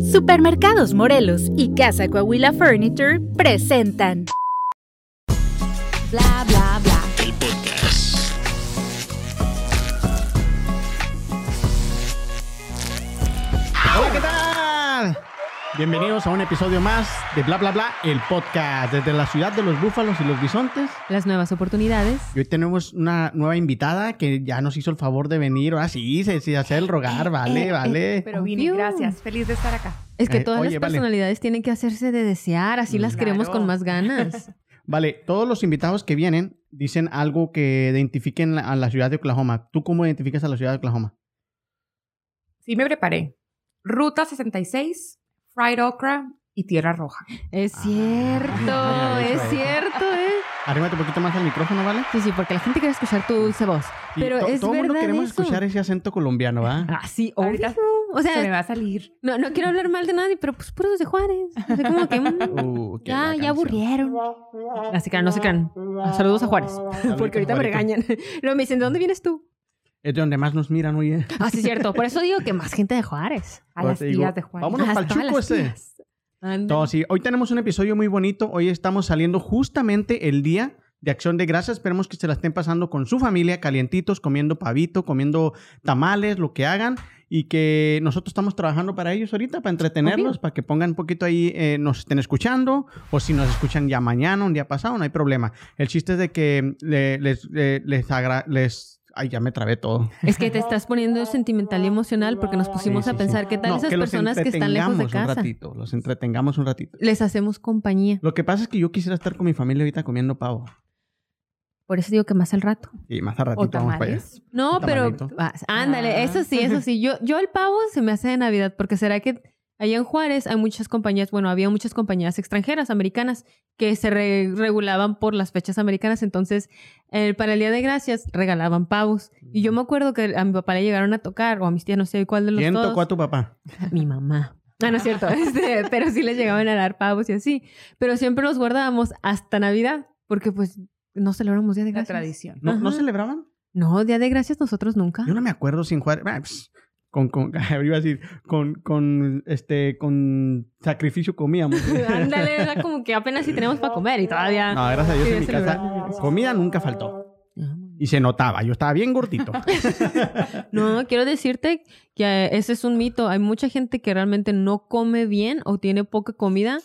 Supermercados Morelos y Casa Coahuila Furniture presentan Bla bla bla. Bienvenidos a un episodio más de Bla Bla Bla, el podcast desde la ciudad de los búfalos y los bisontes. las nuevas oportunidades. Y hoy tenemos una nueva invitada que ya nos hizo el favor de venir. Ahora sí, se, se hace el rogar, vale, vale. Pero vine, gracias. Feliz de estar acá. Es que Eh, todas oye, las vale. personalidades tienen que hacerse de desear, así las queremos con más ganas. Vale, todos los invitados que vienen dicen algo que identifiquen a la ciudad de Oklahoma. ¿Tú cómo identificas a la ciudad de Oklahoma? Sí me preparé. Ruta 66, fried okra y tierra roja. Es Ah, cierto, es es. cierto, ¿eh? Arrímate un poquito más al micrófono, ¿vale? Sí, sí, porque la gente quiere escuchar tu dulce voz. Sí, Pero to- es todo el mundo verdad queremos eso. escuchar ese acento colombiano, ¿va? Ah, sí, Ahorita obvio. O Se me sea, va a salir. no, no quiero hablar mal de nadie, pero pues puros de Juárez. Así como que, mm, Uh, ya, ya aburrieron. Así que no se crean. Saludos a Juárez. Porque ahorita me regañan. Luego me dicen, ¿de dónde vienes tú? Es de donde más nos miran, oye. Ah, sí, es cierto. Por eso digo que más gente de Juárez. A Ahora las digo, tías de Juan. vámonos pa'l todas chuco ese. No, sí, hoy tenemos un episodio muy bonito. Hoy estamos saliendo justamente el día de Acción de Gracias. Esperemos que se la estén pasando con su familia, calientitos, comiendo pavito, comiendo tamales, lo que hagan. Y que nosotros estamos trabajando para ellos ahorita, para entretenerlos, Obvio. para que pongan un poquito ahí, eh, nos estén escuchando. O si nos escuchan ya mañana, un día pasado, no hay problema. El chiste es de que le- les, le- les, agra- les... Ay, ya me trabé todo. Es que te estás poniendo sentimental y emocional porque nos pusimos Sí, sí, a pensar sí. qué tal No, esas que personas que están lejos de entretengamos un casa. ratito, los entretengamos un ratito. Les hacemos compañía. Lo que pasa es que yo quisiera estar con mi familia ahorita comiendo pavo. Por eso digo que más al rato. Y más a ratito O vamos para allá. No, pero ándale, Ah. eso sí, eso sí. Yo, yo el pavo se me hace de Navidad porque será que allá en Juárez hay muchas compañías, bueno, había muchas compañías extranjeras, americanas, que se re- regulaban por las fechas americanas. Entonces, eh, para el Día de Gracias regalaban pavos. Y yo me acuerdo que a mi papá le llegaron a tocar, o a mis tías, no sé cuál de los ¿Quién todos. tocó a tu papá? Mi mamá. No, no es cierto. Este, pero sí les llegaban a dar pavos y así. Pero siempre los guardábamos hasta Navidad, porque pues no celebramos Día de La Gracias. tradición. ¿No, ¿no celebraban? No, Día de Gracias nosotros nunca. Yo no me acuerdo sin jugar. Con, con, iba a decir, con, con, este, con sacrificio comíamos. Ándale, era como que apenas si tenemos para comer y todavía. No, gracias a Dios Sí, en mi casa comida nunca faltó. Ah, Y se notaba, yo estaba bien gordito. No, quiero decirte que eh, ese es un mito. Hay mucha gente que realmente no come bien o tiene poca comida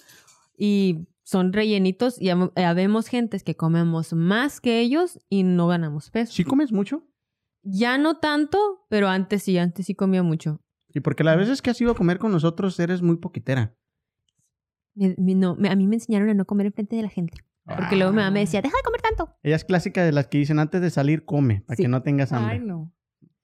y son rellenitos y hab- habemos gentes que comemos más que ellos y no ganamos peso. ¿Sí comes mucho? Ya no tanto, pero antes sí, antes sí comía mucho. Y porque las veces que has ido a comer con nosotros eres muy poquitera. Me- me- no, me- a mí me enseñaron a no comer enfrente de la gente. Porque luego mi mamá me decía, deja de comer tanto. Ella es clásica de las que dicen antes de salir, come, para Sí. que no tengas hambre. Ay, no.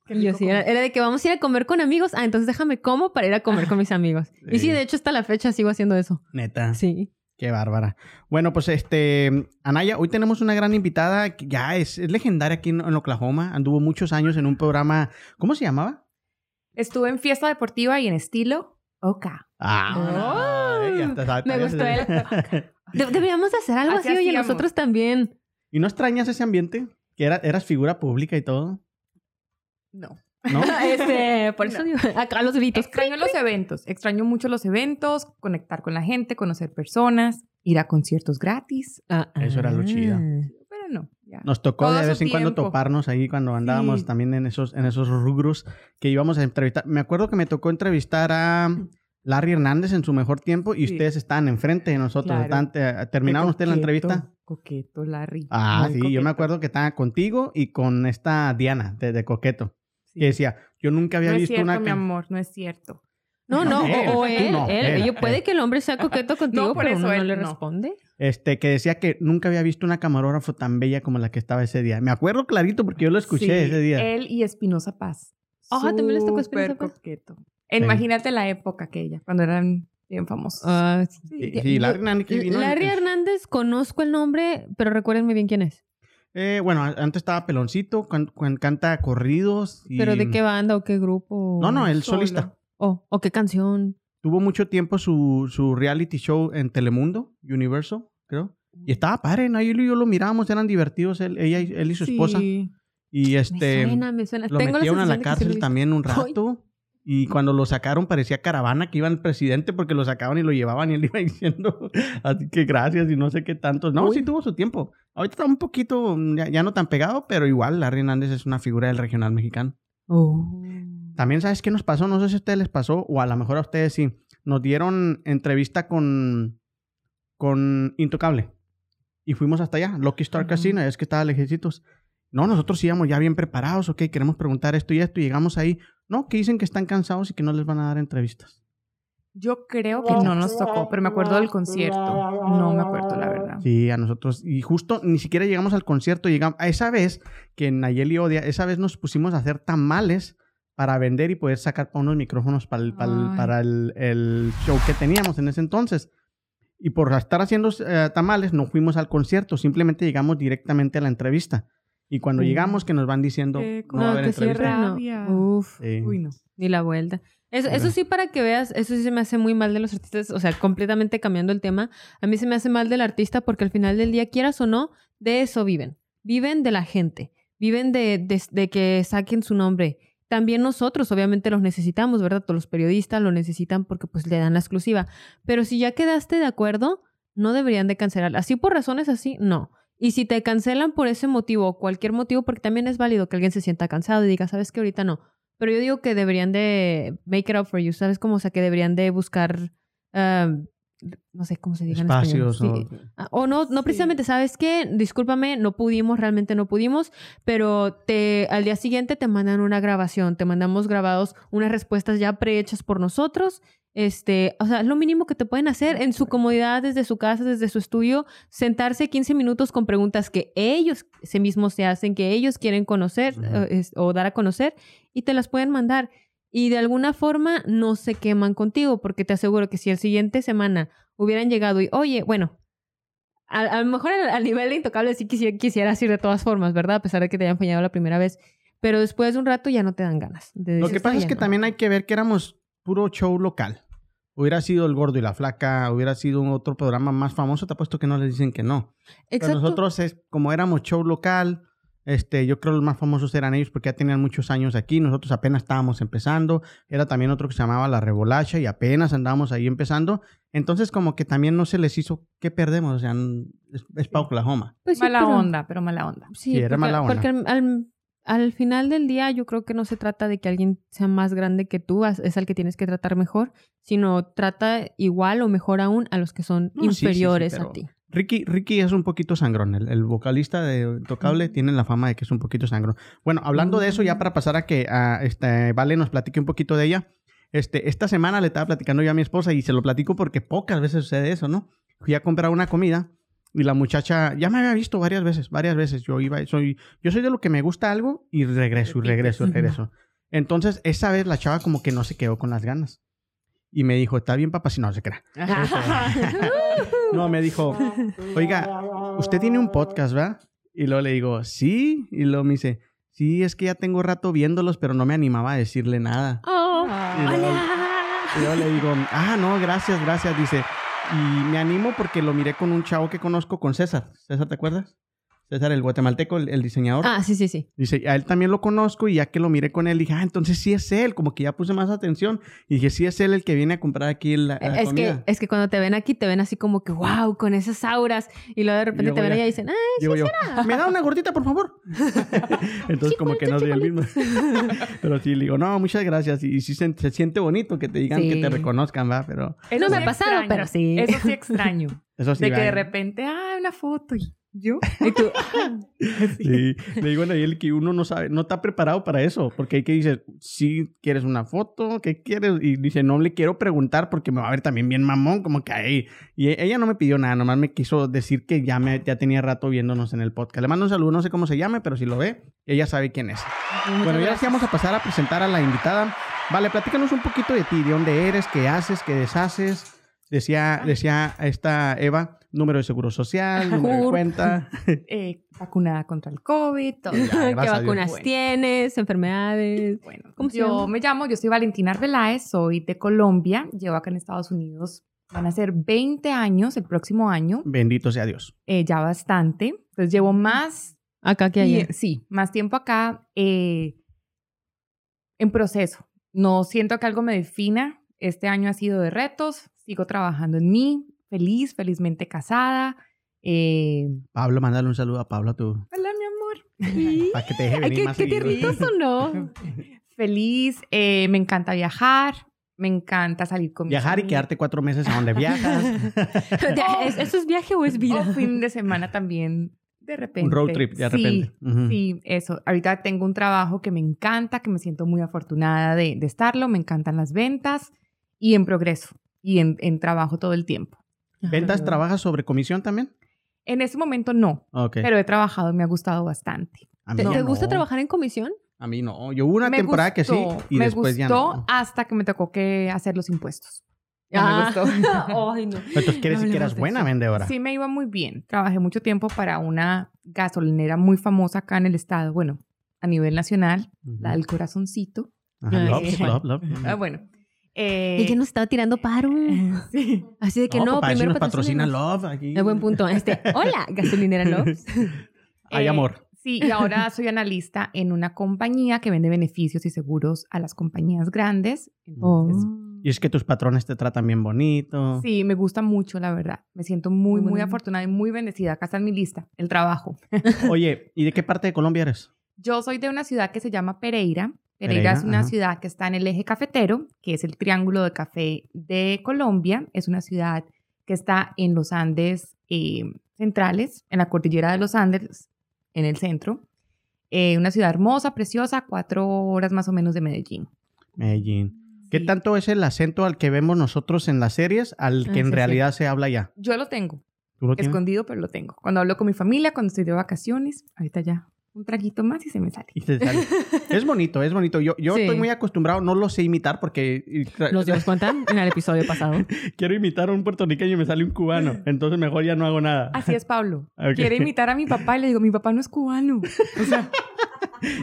Y yo sí, era, de que vamos a ir a comer con amigos. Ah, entonces déjame como para ir a comer con mis amigos. Y Sí. de hecho, hasta la fecha sigo haciendo eso. Neta. Sí. Qué bárbara. Bueno, pues este, Anaya, hoy tenemos una gran invitada que ya es, es legendaria aquí en, en Oklahoma. Anduvo muchos años en un programa, ¿cómo se llamaba? Estuve en fiesta deportiva y en estilo Oka. Ah, Oh, ya me gustó se- De- deberíamos de hacer algo Así así, oye, nosotros también. ¿Y no extrañas ese ambiente? Que era, eras figura pública y todo, No. ¿No? este, por eso No. digo, acá los gritos. Extraño los eventos. Extraño mucho los eventos, conectar con la gente, conocer personas, ir a conciertos gratis. Ah, Eso era lo ah. chido. Pero no, ya. Nos tocó Todo de vez en cuando toparnos ahí cuando andábamos Sí. también en esos, en esos rubros que íbamos a entrevistar. Me acuerdo que me tocó entrevistar a Larry Hernández en su mejor tiempo y Sí. ustedes estaban enfrente de nosotros. Claro. estaban- te- ¿Terminaron ustedes la entrevista? Coqueto, Larry. Ah, Muy sí, yo me acuerdo que estaba contigo y con esta Diana de, de Coqueto. Sí. Que decía, yo nunca había no es visto cierto, una... mi amor, no es cierto. No, no, Él, o, él, no, él. puede que el hombre sea coqueto contigo, No, por pero eso uno no él le no. responde. Este, que decía que nunca había visto una camarógrafo tan bella como la que estaba ese día. Me acuerdo clarito porque yo lo escuché Sí, ese día. Él y Espinosa Paz. Ah, ¿también les tocó Espinosa Paz? coqueto. Imagínate la época aquella, cuando eran bien famosos. Ah, Sí, ya- sí, yo- Larry Hernández Larry. Hernández, conozco el nombre, pero recuérdenme bien quién es. Eh, bueno, antes estaba Peloncito, cuan- canta corridos. y- ¿Pero de qué banda o qué grupo? No, no, el Solo. solista. Oh, ¿O qué canción? Tuvo mucho tiempo su, su reality show en Telemundo, Universal, creo. Y estaba padre, ¿no? Él y yo lo mirábamos, eran divertidos, él, ella, y- él y su esposa. Sí. Y este, me suena, me suena. lo Tengo metieron a la sí lo cárcel también un Ay. rato. Y cuando lo sacaron parecía caravana que iba el presidente porque lo sacaban y lo llevaban y él iba diciendo, así que gracias y no sé qué tanto. No, sí tuvo su tiempo. Ahorita está un poquito, ya, ya no tan pegado, pero igual Larry Hernández es una figura del regional mexicano. Oh. También, ¿sabes qué nos pasó? No sé si a ustedes les pasó, o a lo mejor a ustedes sí. Nos dieron entrevista con, con Intocable. Y fuimos hasta allá, Lucky Star. Casino, es que estaba lejecitos. No, nosotros íbamos ya bien preparados, ok, queremos preguntar esto y esto, y llegamos ahí. No, que dicen que están cansados y que no les van a dar entrevistas. Yo creo que no nos tocó, pero me acuerdo del concierto. No me acuerdo, la verdad. Sí, a nosotros. Y justo ni siquiera llegamos al concierto, llegamos. A esa vez que Nayeli odia, esa vez nos pusimos a hacer tamales para vender y poder sacar unos micrófonos para el, para el- Ay. para el- el show que teníamos en ese entonces. Y por estar haciendo eh, tamales, no fuimos al concierto, simplemente llegamos directamente a la entrevista. Y cuando llegamos, que nos van diciendo, Qué no va a que no. Uf, Sí. Uy, no. ni la vuelta. Eso sí, para que veas, eso sí se me hace muy mal de los artistas, o sea, completamente cambiando el tema. A mí se me hace mal del artista porque al final del día, quieras o no, de eso viven. Viven de la gente, viven de, de- de que saquen su nombre. También nosotros, obviamente, los necesitamos, ¿verdad? Todos los periodistas lo necesitan porque pues le dan la exclusiva. Pero si ya quedaste de acuerdo, no deberían de cancelar. Así por razones así, no. Y si te cancelan por ese motivo o cualquier motivo, porque también es válido que alguien se sienta cansado y diga, sabes que ahorita no. Pero yo digo que deberían de make it up for you, ¿sabes? Como, o sea, que deberían de buscar, ah, no sé cómo se diga en español. Espacios. Sí. o- Ah, O no, no Sí. precisamente, ¿sabes qué? Discúlpame, no pudimos, realmente no pudimos, pero te, al día siguiente te mandan una grabación, te mandamos grabados unas respuestas ya prehechas por nosotros. Este, o sea, es lo mínimo que te pueden hacer en su comodidad, desde su casa, desde su estudio, sentarse 15 minutos con preguntas que ellos se mismos se hacen, que ellos quieren conocer eh, es- o dar a conocer, y te las pueden mandar. Y de alguna forma no se queman contigo, porque te aseguro que si el siguiente semana hubieran llegado y, oye, bueno, a, a lo mejor al, nivel de intocable sí quisiera, quisieras ir de todas formas, ¿verdad? A pesar de que te hayan fallado la primera vez. Pero después de un rato ya no te dan ganas. de Lo que pasa es "Oye, que no". también hay que ver que éramos puro show local. Hubiera sido El Gordo y la Flaca, hubiera sido un otro programa más famoso, te apuesto que no les dicen que no. Pero Exacto. nosotros, es, como éramos show local, este, yo creo los más famosos eran ellos porque ya tenían muchos años aquí. Nosotros apenas estábamos empezando. Era también otro que se llamaba La Revolacha y apenas andábamos ahí empezando. Entonces, como que también no se les hizo, ¿qué perdemos? O sea, es, es pa' Oklahoma. Pues sí, mala pero- onda, pero mala onda. Sí, Sí, era porque, mala onda. porque al, al- al final del día yo creo que no se trata de que alguien sea más grande que tú, es al que tienes que tratar mejor, sino trata igual o mejor aún a los que son No, sí, sí, sí, inferiores a ti. Ricky, Ricky es un poquito sangrón. El, el vocalista de Tocable tiene la fama de que es un poquito sangrón. Bueno, hablando de eso, ya para pasar a que a, este, Vale nos platique un poquito de ella. Este, esta semana le estaba platicando yo a mi esposa y se lo platico porque pocas veces sucede eso, ¿no? Fui a comprar una comida y la muchacha ya me había visto varias veces, varias veces. Yo iba, soy, yo soy de lo que me gusta algo y regreso y regreso y regreso. Entonces, esa vez la chava como que no se quedó con las ganas. Y me dijo, está bien, papá, si no se crea. No, me dijo, oiga, usted tiene un podcast, ¿verdad? Y luego le digo, sí. Y luego me dice, sí, es que ya tengo rato viéndolos, pero no me animaba a decirle nada. Oh, Y luego, hola. y luego le digo, ah, no, gracias, gracias. Dice, y me animo porque lo miré con un chavo que conozco, con César. César, ¿te acuerdas? César, el guatemalteco, el, el diseñador. Ah, sí, sí, sí. Dice, a él también lo conozco y ya que lo miré con él, dije, ah, entonces sí es él. Como que ya puse más atención. Y dije, sí es él el que viene a comprar aquí la, la es, que, comida. es que cuando te ven aquí, te ven así como que, wow, con esas auras. Y luego de repente te ven allá y dicen, ay, Digo yo, ¿me da una gordita, por favor? Entonces, como que no soy el mismo. Pero sí, le digo, no, muchas gracias. Y, sí se, se siente bonito que te digan que Sí. te reconozcan, ¿va? Pero Eso No me sí ha pasado, extraño. pero sí. Eso sí extraño. eso sí. de que de repente, ah, una foto y yo. y tú, Sí, le digo a Nayeli que uno no sabe, no está preparado para eso, porque hay que dice, si quieres una foto, ¿qué quieres? Y dice, no le quiero preguntar porque me va a ver también bien mamón, como que ahí. Y e- ella no me pidió nada, nomás me quiso decir que ya, me, ya tenía rato viéndonos en el podcast. Le mando un saludo, no sé cómo se llame, pero si lo ve, ella sabe quién es. Bueno, ya sí vamos a pasar a presentar a la invitada. Vale, platícanos un poquito de ti, de dónde eres, qué haces, qué deshaces. Decía, decía esta Eva, número de seguro social, número de cuenta. Eh, vacunada contra el COVID, todo. Ya, ¿qué vacunas Bueno. tienes? ¿Enfermedades? Bueno, ¿Cómo yo me llamo, yo soy Valentina Arbeláez, soy de Colombia, llevo acá en Estados Unidos, van a ser 20 años el próximo año, Bendito sea Dios. eh, ya bastante, entonces llevo más, Acá que allá. sí, más tiempo acá eh, en proceso. No siento que algo me defina. Este año ha sido de retos. Sigo trabajando en mí. Feliz, felizmente casada. Eh, Pablo, mándale un saludo a Pablo, tú. hola, mi amor. Para que te deje Ay, venir qué, más qué seguido. tiernitos sonó. Feliz. eh, me encanta viajar. Me encanta salir con mis Viajar y quedarte cuatro meses a donde viajas. ¿es- ¿Eso es viaje o es vida? O fin de semana también, de repente. un road trip, de Sí, repente. Ujú. Sí, eso. Ahorita tengo un trabajo que me encanta, que me siento muy afortunada de, de estarlo. Me encantan las ventas y en progreso y en, en trabajo todo el tiempo. ¿Ventas trabajas sobre comisión también? En ese momento no, Ok. pero he trabajado y me ha gustado bastante. a ¿Te, mí te no. gusta trabajar en comisión? A mí no. Yo hubo una Me temporada que sí gustó, y me después ya gustó no. hasta que me tocó que hacer los impuestos. No Ah. me gustó. Ay, no. Entonces quiere decir que eras buena vendedora. Sí, me iba muy bien. Trabajé mucho tiempo para una gasolinera muy famosa acá en el estado, bueno, a nivel nacional, Ujú. la del corazoncito. Ajá, love, love, love. Ah, bueno. Eh, Ella nos estaba tirando paro. sí. Así de que No, no, papá, si primero nos patrocina. Love aquí. Es buen punto. Este, hola, gasolinera Loves. Hay Eh, amor. Sí, y ahora soy analista en una compañía que vende beneficios y seguros a las compañías grandes. Entonces, Y es que tus patrones te tratan bien bonito. sí, me gusta mucho, la verdad. Me siento muy, Muy afortunada y muy bendecida. Acá está en mi lista, el trabajo. Oye, ¿y de qué parte de Colombia eres? Yo soy de una ciudad que se llama Pereira. Pereira, Pereira, es una ajá. ciudad que está en el eje cafetero, que es el triángulo de café de Colombia. Es una ciudad que está en los Andes eh, centrales, en la cordillera de los Andes, en el centro. Eh, una ciudad hermosa, preciosa, cuatro horas más o menos de Medellín. Medellín. ¿Qué Sí. tanto es el acento al que vemos nosotros en las series al Ah, que en sí, sí. realidad se habla ya? Yo lo tengo, ¿Tú lo tienes? escondido, pero lo tengo. Cuando hablo con mi familia, cuando estoy de vacaciones, ahorita ya un traguito más y se me sale. Y te sale. es bonito, es bonito. Yo, yo Sí. estoy muy acostumbrado, no lo sé imitar porque Nos dimos cuenta en el episodio pasado. quiero imitar a un puertorriqueño y me sale un cubano. Entonces mejor ya no hago nada. Así es, Pablo. Ok. Quiere imitar a mi papá y le digo, mi papá no es cubano. O sea,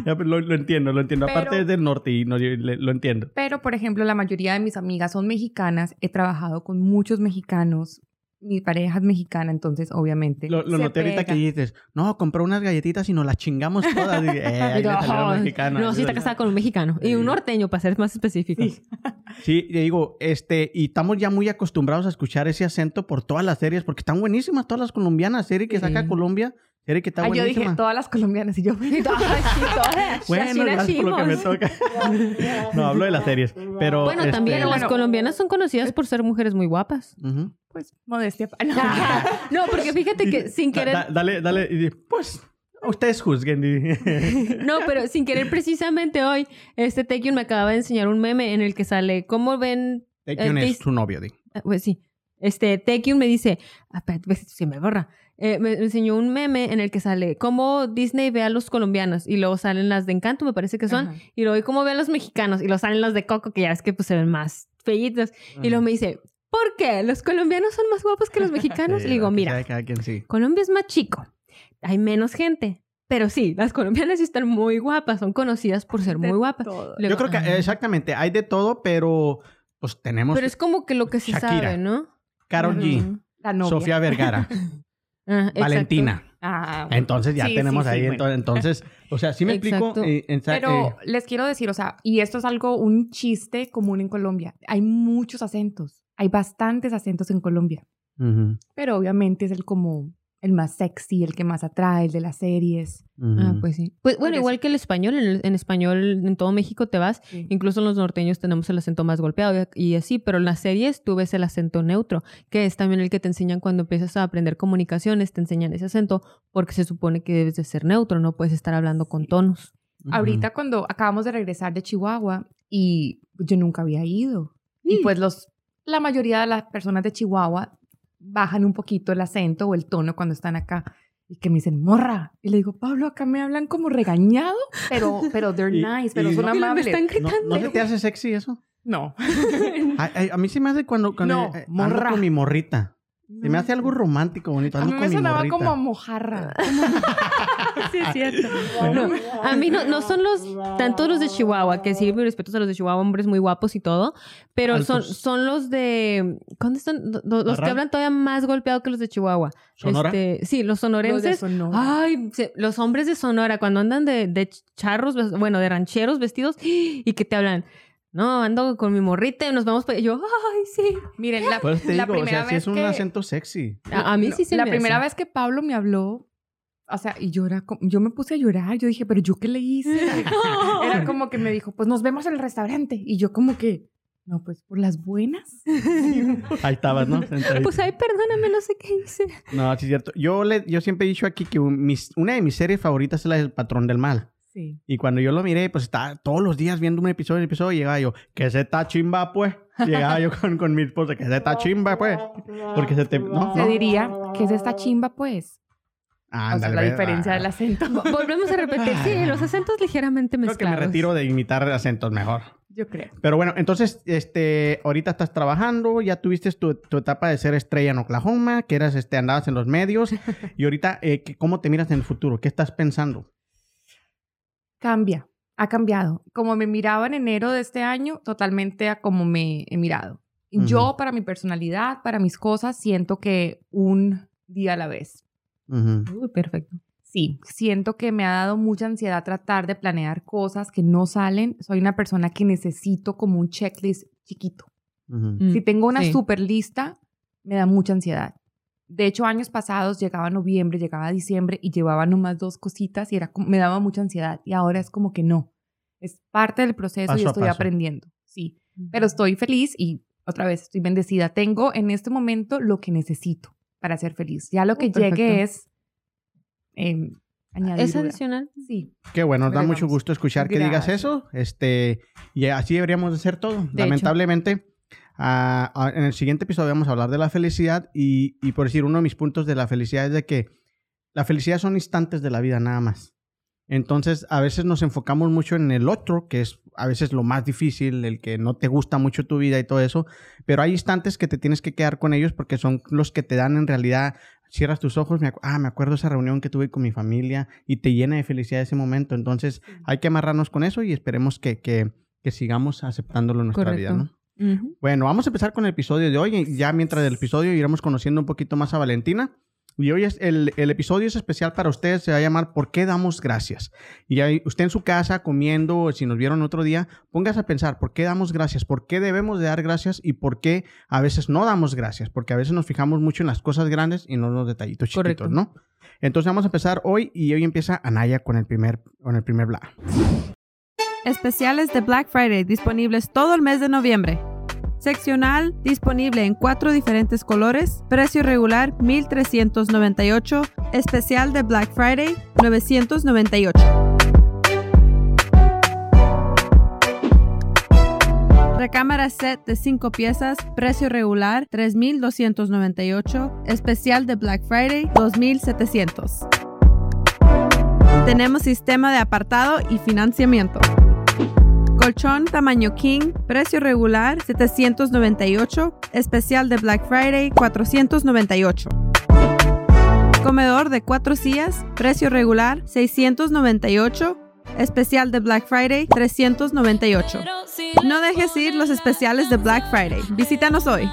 Ya, pero lo, lo entiendo, lo entiendo. Pero- Aparte es del norte y no, lo entiendo. Pero, por ejemplo, la mayoría de mis amigas son mexicanas. He trabajado con muchos mexicanos. Mi pareja es mexicana, entonces, obviamente. Lo, lo noté ahorita que dices, no, compré unas galletitas y nos las chingamos todas. Y, eh, Ay, mexicano. no, sí está casada con un mexicano. Y un norteño, para ser más específicos. Sí. Sí, te digo, este, y estamos ya muy acostumbrados a escuchar ese acento por todas las series, porque están buenísimas todas las colombianas, serie que saca. Colombia, que está Ah, yo dije todas las colombianas y yo. Sí, todas. Bueno, gracias por lo que me toca. no, hablo de las series, pero... Bueno, este, también las bueno. colombianas son conocidas por ser mujeres muy guapas. Pues, modestia. No. No, porque fíjate que sin Da- querer, da- dale, dale, y di, pues, ustedes juzguen. no, pero sin querer precisamente hoy, este Taekyon me acaba de enseñar un meme en el que sale, ¿cómo ven? Taekyon Eh, es su novio, di. Ah, Pues sí. Este Taekyon me dice, ah, se me borra. Eh, me enseñó un meme en el que sale cómo Disney ve a los colombianos y luego salen las de Encanto, me parece que son, Ajá. y luego cómo ve a los mexicanos y luego salen los de Coco, que ya ves que pues se ven más feitos. Y luego me dice, ¿por qué? ¿Los colombianos son más guapos que los mexicanos? Sí, y le digo, mira, sea de cada quien, sí. Colombia es más chico, hay menos gente, pero sí, las colombianas sí están muy guapas, son conocidas por ser De muy guapas. Luego, Yo creo que exactamente, hay de todo, pero pues tenemos Pero es como que lo que se Shakira. sabe, ¿no? Karol G. La novia. Sofía Vergara, Ah. Valentina. Ah. Entonces ya Sí, tenemos sí, sí, ahí, bueno. entonces, o sea, sí me explico. Eh, en- Pero eh, les quiero decir, o sea, y esto es algo, un chiste común en Colombia. Hay muchos acentos. Hay bastantes acentos en Colombia. Pero obviamente es el como el más sexy, el que más atrae, el de las series. Ah, pues sí. Pues bueno, igual que el español, en, el- en español en todo México te vas, incluso los norteños tenemos el acento más golpeado y, y así, pero en las series tú ves el acento neutro, que es también el que te enseñan cuando empiezas a aprender comunicaciones, te enseñan ese acento porque se supone que debes de ser neutro, no puedes estar hablando con tonos. Ahorita cuando acabamos de regresar de Chihuahua y yo nunca había ido. Y pues los, la mayoría de las personas de Chihuahua bajan un poquito el acento o el tono cuando están acá. Y que me dicen, morra. Y le digo, Pablo, acá me hablan como regañado, pero, pero they're Y- nice, pero y son no- Y me amables. están ¿No, gritando. ¿No se te hace sexy eso? No. Ay, a mí sí me hace cuando, cuando No, eh, ando morra. con mi morrita. Se me hace algo romántico, bonito. A mí me sonaba morrita. como mojarra. Sí, es cierto. No, a mí no, no son los, tanto los de Chihuahua, que sí, mis respetos a los de Chihuahua, hombres muy guapos y todo, pero son, Altos. son los de, ¿dónde están? Lo- Los, que hablan todavía más golpeado que los de Chihuahua. ¿Sonora? Este, sí, los Los de sonorenses. Sonora. Ay, los hombres de Sonora, cuando andan de, de charros, bueno, de rancheros vestidos y que te hablan. No, ando con mi morrita y nos vamos para... Yo, ay, sí. Miren, la, Pues te la digo, o primera sea, sí vez es un que... acento sexy. A, a mí No, sí se La me primera hace. vez que Pablo me habló, o sea, y yo era como- yo me puse a llorar, yo dije, pero yo qué le hice. Era como que me dijo, pues nos vemos en el restaurante. Y yo como que, no, pues por las buenas. Ahí estabas, ¿no? Sentadito. Pues, ay, perdóname, no sé qué hice. No, sí es cierto. Yo, le, yo siempre he dicho aquí que un- mis- una de mis series favoritas es la del Patrón del Mal. Sí. Y cuando yo lo miré, pues estaba todos los días viendo un episodio, un episodio, y llegaba yo, que se está chimba, pues. Llegaba yo con, con mi esposa, que se está chimba, pues. Porque se te... No, Se no. diría, ¿qué es esta chimba, pues? o sea, la diferencia ah. del acento. Vo- Volvemos a repetir. Sí, los acentos ligeramente Creo mezclados. que me retiro de imitar acentos mejor. Yo creo. Pero bueno, entonces, este, ahorita estás trabajando, ya tuviste tu, tu etapa de ser estrella en Oklahoma, que eras, este, andabas en los medios, y ahorita, eh, ¿qué- ¿cómo te miras en el futuro? ¿Qué estás pensando? Cambia, ha cambiado. Como me miraba en enero de este año, totalmente a como me he mirado. Yo, para mi personalidad, para mis cosas, siento que un día a la vez. Uy, perfecto. Sí, siento que me ha dado mucha ansiedad tratar de planear cosas que no salen. Soy una persona que necesito como un checklist chiquito. Mm, Si tengo una sí. super lista, me da mucha ansiedad. De hecho, años pasados llegaba noviembre, llegaba diciembre y llevaba nomás dos cositas y era como- me daba mucha ansiedad. Y ahora es como que no. Es parte del proceso Paso y estoy aprendiendo. Sí, pero estoy feliz y otra vez estoy bendecida. Tengo en este momento lo que necesito para ser feliz. Ya lo que Oh, perfecto. llegue es eh, ¿Es añadidura. adicional? Sí. Qué bueno, nos da mucho gusto escuchar que digas Gracias. eso. Este, y así deberíamos de ser todo. hecho. Lamentablemente, ah, ah, en el siguiente episodio vamos a hablar de la felicidad y, y por decir, uno de mis puntos de la felicidad es de que la felicidad son instantes de la vida nada más. Entonces, a veces nos enfocamos mucho en el otro, que es a veces lo más difícil, el que no te gusta mucho tu vida y todo eso, pero hay instantes que te tienes que quedar con ellos porque son los que te dan en realidad, cierras tus ojos, me ah, me acuerdo esa reunión que tuve con mi familia y te llena de felicidad ese momento. Entonces, hay que amarrarnos con eso y esperemos que, que, que sigamos aceptándolo en nuestra vida, Correcto. Bueno, vamos a empezar con el episodio de hoy. Ya mientras del episodio iremos conociendo un poquito más a Valentina. Y hoy es el, el episodio es especial para ustedes, se va a llamar ¿Por qué damos gracias? Y ahí, usted en su casa comiendo, si nos vieron otro día, póngase a pensar, ¿por qué damos gracias? ¿Por qué debemos de dar gracias? Y por qué a veces no damos gracias? Porque a veces nos fijamos mucho en las cosas grandes y no en los detallitos chiquitos, Correcto. ¿no? Entonces vamos a empezar hoy y hoy empieza Anaya con el primer, con el primer bla. Especiales de Black Friday disponibles todo el mes de noviembre. Seccional disponible en cuatro diferentes colores. Precio regular 1398. Especial de Black Friday 998. Recámara set de 5 piezas, precio regular 3,298, especial de Black Friday 2,700. Tenemos sistema de apartado y financiamiento. Colchón tamaño King, precio regular 798, especial de Black Friday 498. Comedor de 4 sillas, precio regular 698, especial de Black Friday 398. No dejes ir los especiales de Black Friday. Visítanos hoy.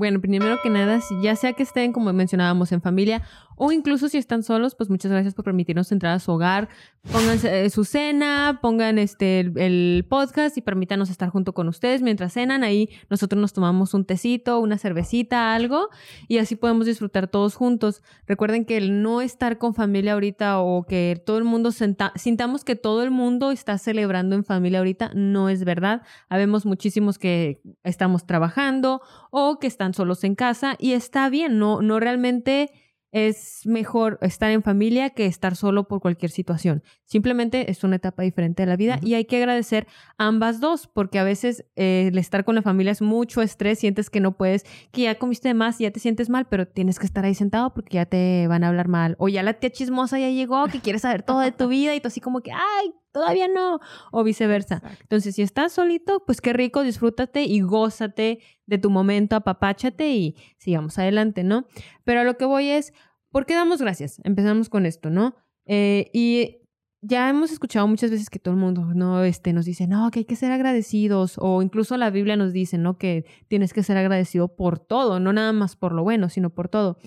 Bueno, primero que nada, ya sea que estén, como mencionábamos, en familia o incluso si están solos, pues muchas gracias por permitirnos entrar a su hogar. Pónganse eh, su cena, pongan este el, podcast y permítanos estar junto con ustedes mientras cenan. Ahí nosotros nos tomamos un tecito, una cervecita, algo y así podemos disfrutar todos juntos. Recuerden que el no estar con familia ahorita o que todo el mundo sintamos que todo el mundo está celebrando en familia ahorita no es verdad. Habemos muchísimos que estamos trabajando o que están solos en casa y está bien, no, no realmente es mejor estar en familia que estar solo por cualquier situación. Simplemente es una etapa diferente de la vida y hay que agradecer ambas dos porque a veces eh, el estar con la familia es mucho estrés, sientes que no puedes, que ya comiste de más y ya te sientes mal, pero tienes que estar ahí sentado porque ya te van a hablar mal. O ya la tía chismosa ya llegó, que quiere saber todo de tu vida y tú así como que, ay, todavía no, o viceversa. Exacto. Entonces, si estás solito, pues qué rico, disfrútate y gózate de tu momento, apapáchate y sigamos adelante, ¿no? Pero a lo que voy es, ¿por qué damos gracias? Empezamos con esto, ¿no? Eh, y ya hemos escuchado muchas veces que todo el mundo no este nos dice no que hay que ser agradecidos o incluso la Biblia nos dice no que tienes que ser agradecido por todo no nada más por lo bueno sino por todo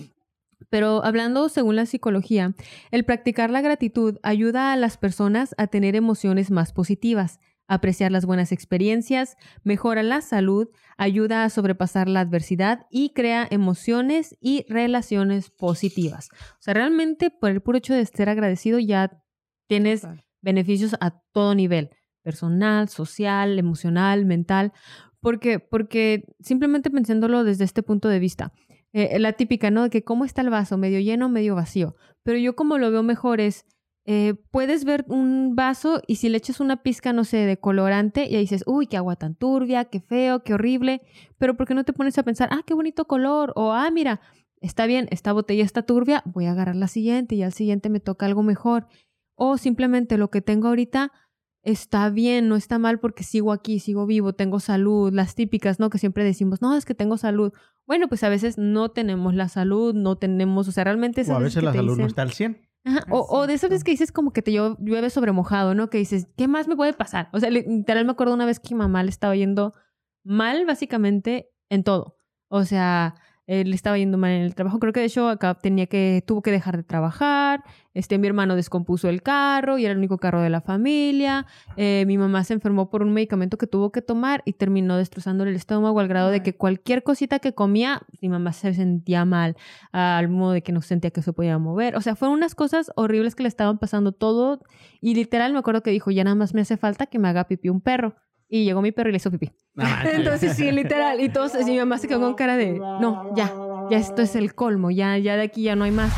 Pero hablando según la psicología, el practicar la gratitud ayuda a las personas a tener emociones más positivas, apreciar las buenas experiencias, mejora la salud, ayuda a sobrepasar la adversidad y crea emociones y relaciones positivas. O sea, realmente por el puro hecho de estar agradecido ya tienes beneficios a todo nivel, personal, social, emocional, mental. ¿Por qué? Porque simplemente pensándolo desde este punto de vista, eh, la típica, ¿no? De que cómo está el vaso, medio lleno, medio vacío. Pero yo como lo veo mejor es, eh, puedes ver un vaso y si le echas una pizca, no sé, de colorante y ahí dices, uy, qué agua tan turbia, qué feo, qué horrible, pero ¿por qué no te pones a pensar, ah, qué bonito color? O, ah, mira, está bien, esta botella está turbia, voy a agarrar la siguiente y al siguiente me toca algo mejor. O simplemente lo que tengo ahorita está bien, no está mal porque sigo aquí, sigo vivo, tengo salud, las típicas, ¿no? Que siempre decimos, no, es que tengo salud. Bueno, pues a veces no tenemos la salud, no tenemos, o sea, realmente... O a veces la salud no está al 100. O, o, de esas veces que dices como que te llueve sobre mojado, ¿no? Que dices, ¿qué más me puede pasar? O sea, literal me acuerdo una vez que mi mamá le estaba yendo mal básicamente en todo. O sea, él le estaba yendo mal en el trabajo. Creo que de hecho acá tenía que, tuvo que dejar de trabajar. Este, mi hermano descompuso el carro y era el único carro de la familia. Eh, mi mamá se enfermó por un medicamento que tuvo que tomar y terminó destrozándole el estómago al grado de que cualquier cosita que comía, mi mamá se sentía mal, al modo de que no sentía que se podía mover. O sea, fueron unas cosas horribles que le estaban pasando todo. Y literal me acuerdo que dijo, ya nada más me hace falta que me haga pipí un perro. Y llegó mi perro y le hizo pipí. Ah, Entonces, sí, literal. Y todos, y mi mamá se quedó con cara de, no, ya, ya esto es el colmo, ya, ya de aquí ya no hay más.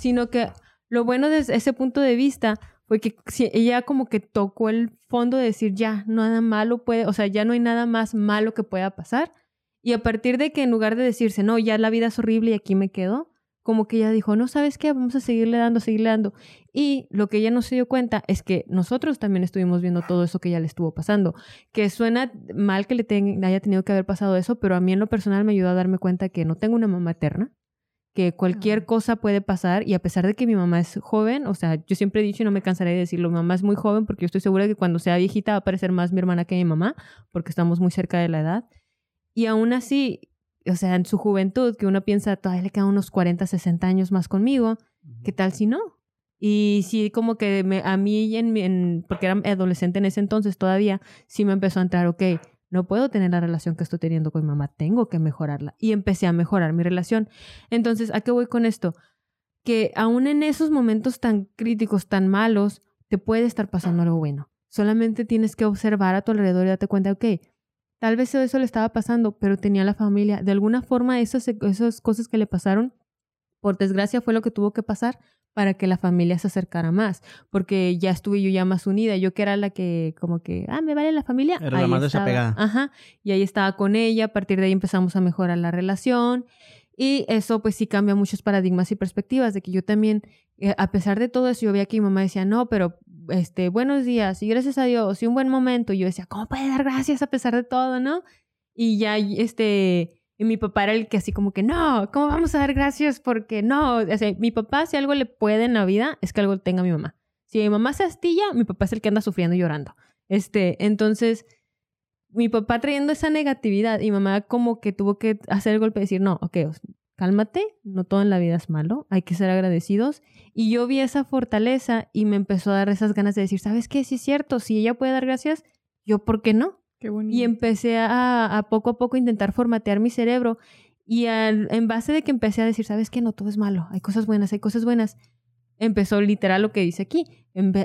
Sino que lo bueno desde ese punto de vista fue que ella como que tocó el fondo de decir, ya, nada malo puede, o sea, ya no hay nada más malo que pueda pasar. Y a partir de que en lugar de decirse, no, ya la vida es horrible y aquí me quedo, como que ella dijo, no, ¿sabes qué? Vamos a seguirle dando, seguirle dando. Y lo que ella no se dio cuenta es que nosotros también estuvimos viendo todo eso que ya le estuvo pasando. Que suena mal que le haya tenido que haber pasado eso, pero a mí en lo personal me ayudó a darme cuenta que no tengo una mamá eterna, que cualquier cosa puede pasar y a pesar de que mi mamá es joven, o sea, yo siempre he dicho y no me cansaré de decirlo, mi mamá es muy joven porque yo estoy segura que cuando sea viejita va a parecer más mi hermana que mi mamá, porque estamos muy cerca de la edad. Y aún así, o sea, en su juventud, que uno piensa, todavía le quedan unos 40, 60 años más conmigo, ¿qué tal si no? Y sí, como que me, a mí, en, en, porque era adolescente en ese entonces todavía, sí me empezó a entrar, ok, no puedo tener la relación que estoy teniendo con mi mamá, tengo que mejorarla. Y empecé a mejorar mi relación. Entonces, ¿a qué voy con esto? Que aún en esos momentos tan críticos, tan malos, te puede estar pasando algo bueno. Solamente tienes que observar a tu alrededor y darte cuenta, ok, Tal vez eso le estaba pasando, pero tenía la familia. De alguna forma, esas, esas cosas que le pasaron, por desgracia, fue lo que tuvo que pasar para que la familia se acercara más, porque ya estuve yo ya más unida, yo que era la que como que, ah, me vale la familia. Era la más desapegada. Ajá, y ahí estaba con ella, a partir de ahí empezamos a mejorar la relación y eso pues sí cambia muchos paradigmas y perspectivas, de que yo también, eh, a pesar de todo eso, yo veía que mi mamá decía, no, pero este, buenos días y gracias a Dios y un buen momento. Y yo decía, ¿cómo puede dar gracias a pesar de todo, no? Y ya, este, y mi papá era el que así como que, no, ¿cómo vamos a dar gracias? Porque no, o sea, mi papá si algo le puede en la vida es que algo tenga mi mamá. Si mi mamá se astilla, mi papá es el que anda sufriendo y llorando. Este, entonces, mi papá trayendo esa negatividad y mamá como que tuvo que hacer el golpe y decir, no, ok, cálmate, no todo en la vida es malo, hay que ser agradecidos. Y yo vi esa fortaleza y me empezó a dar esas ganas de decir, ¿sabes qué? Sí es cierto, si ella puede dar gracias, yo por qué no. Qué bonito. Y empecé a, a, poco a poco intentar formatear mi cerebro. Y en base de que empecé a decir, ¿sabes qué? No todo es malo, hay cosas buenas, hay cosas buenas. Empezó literal lo que dice aquí,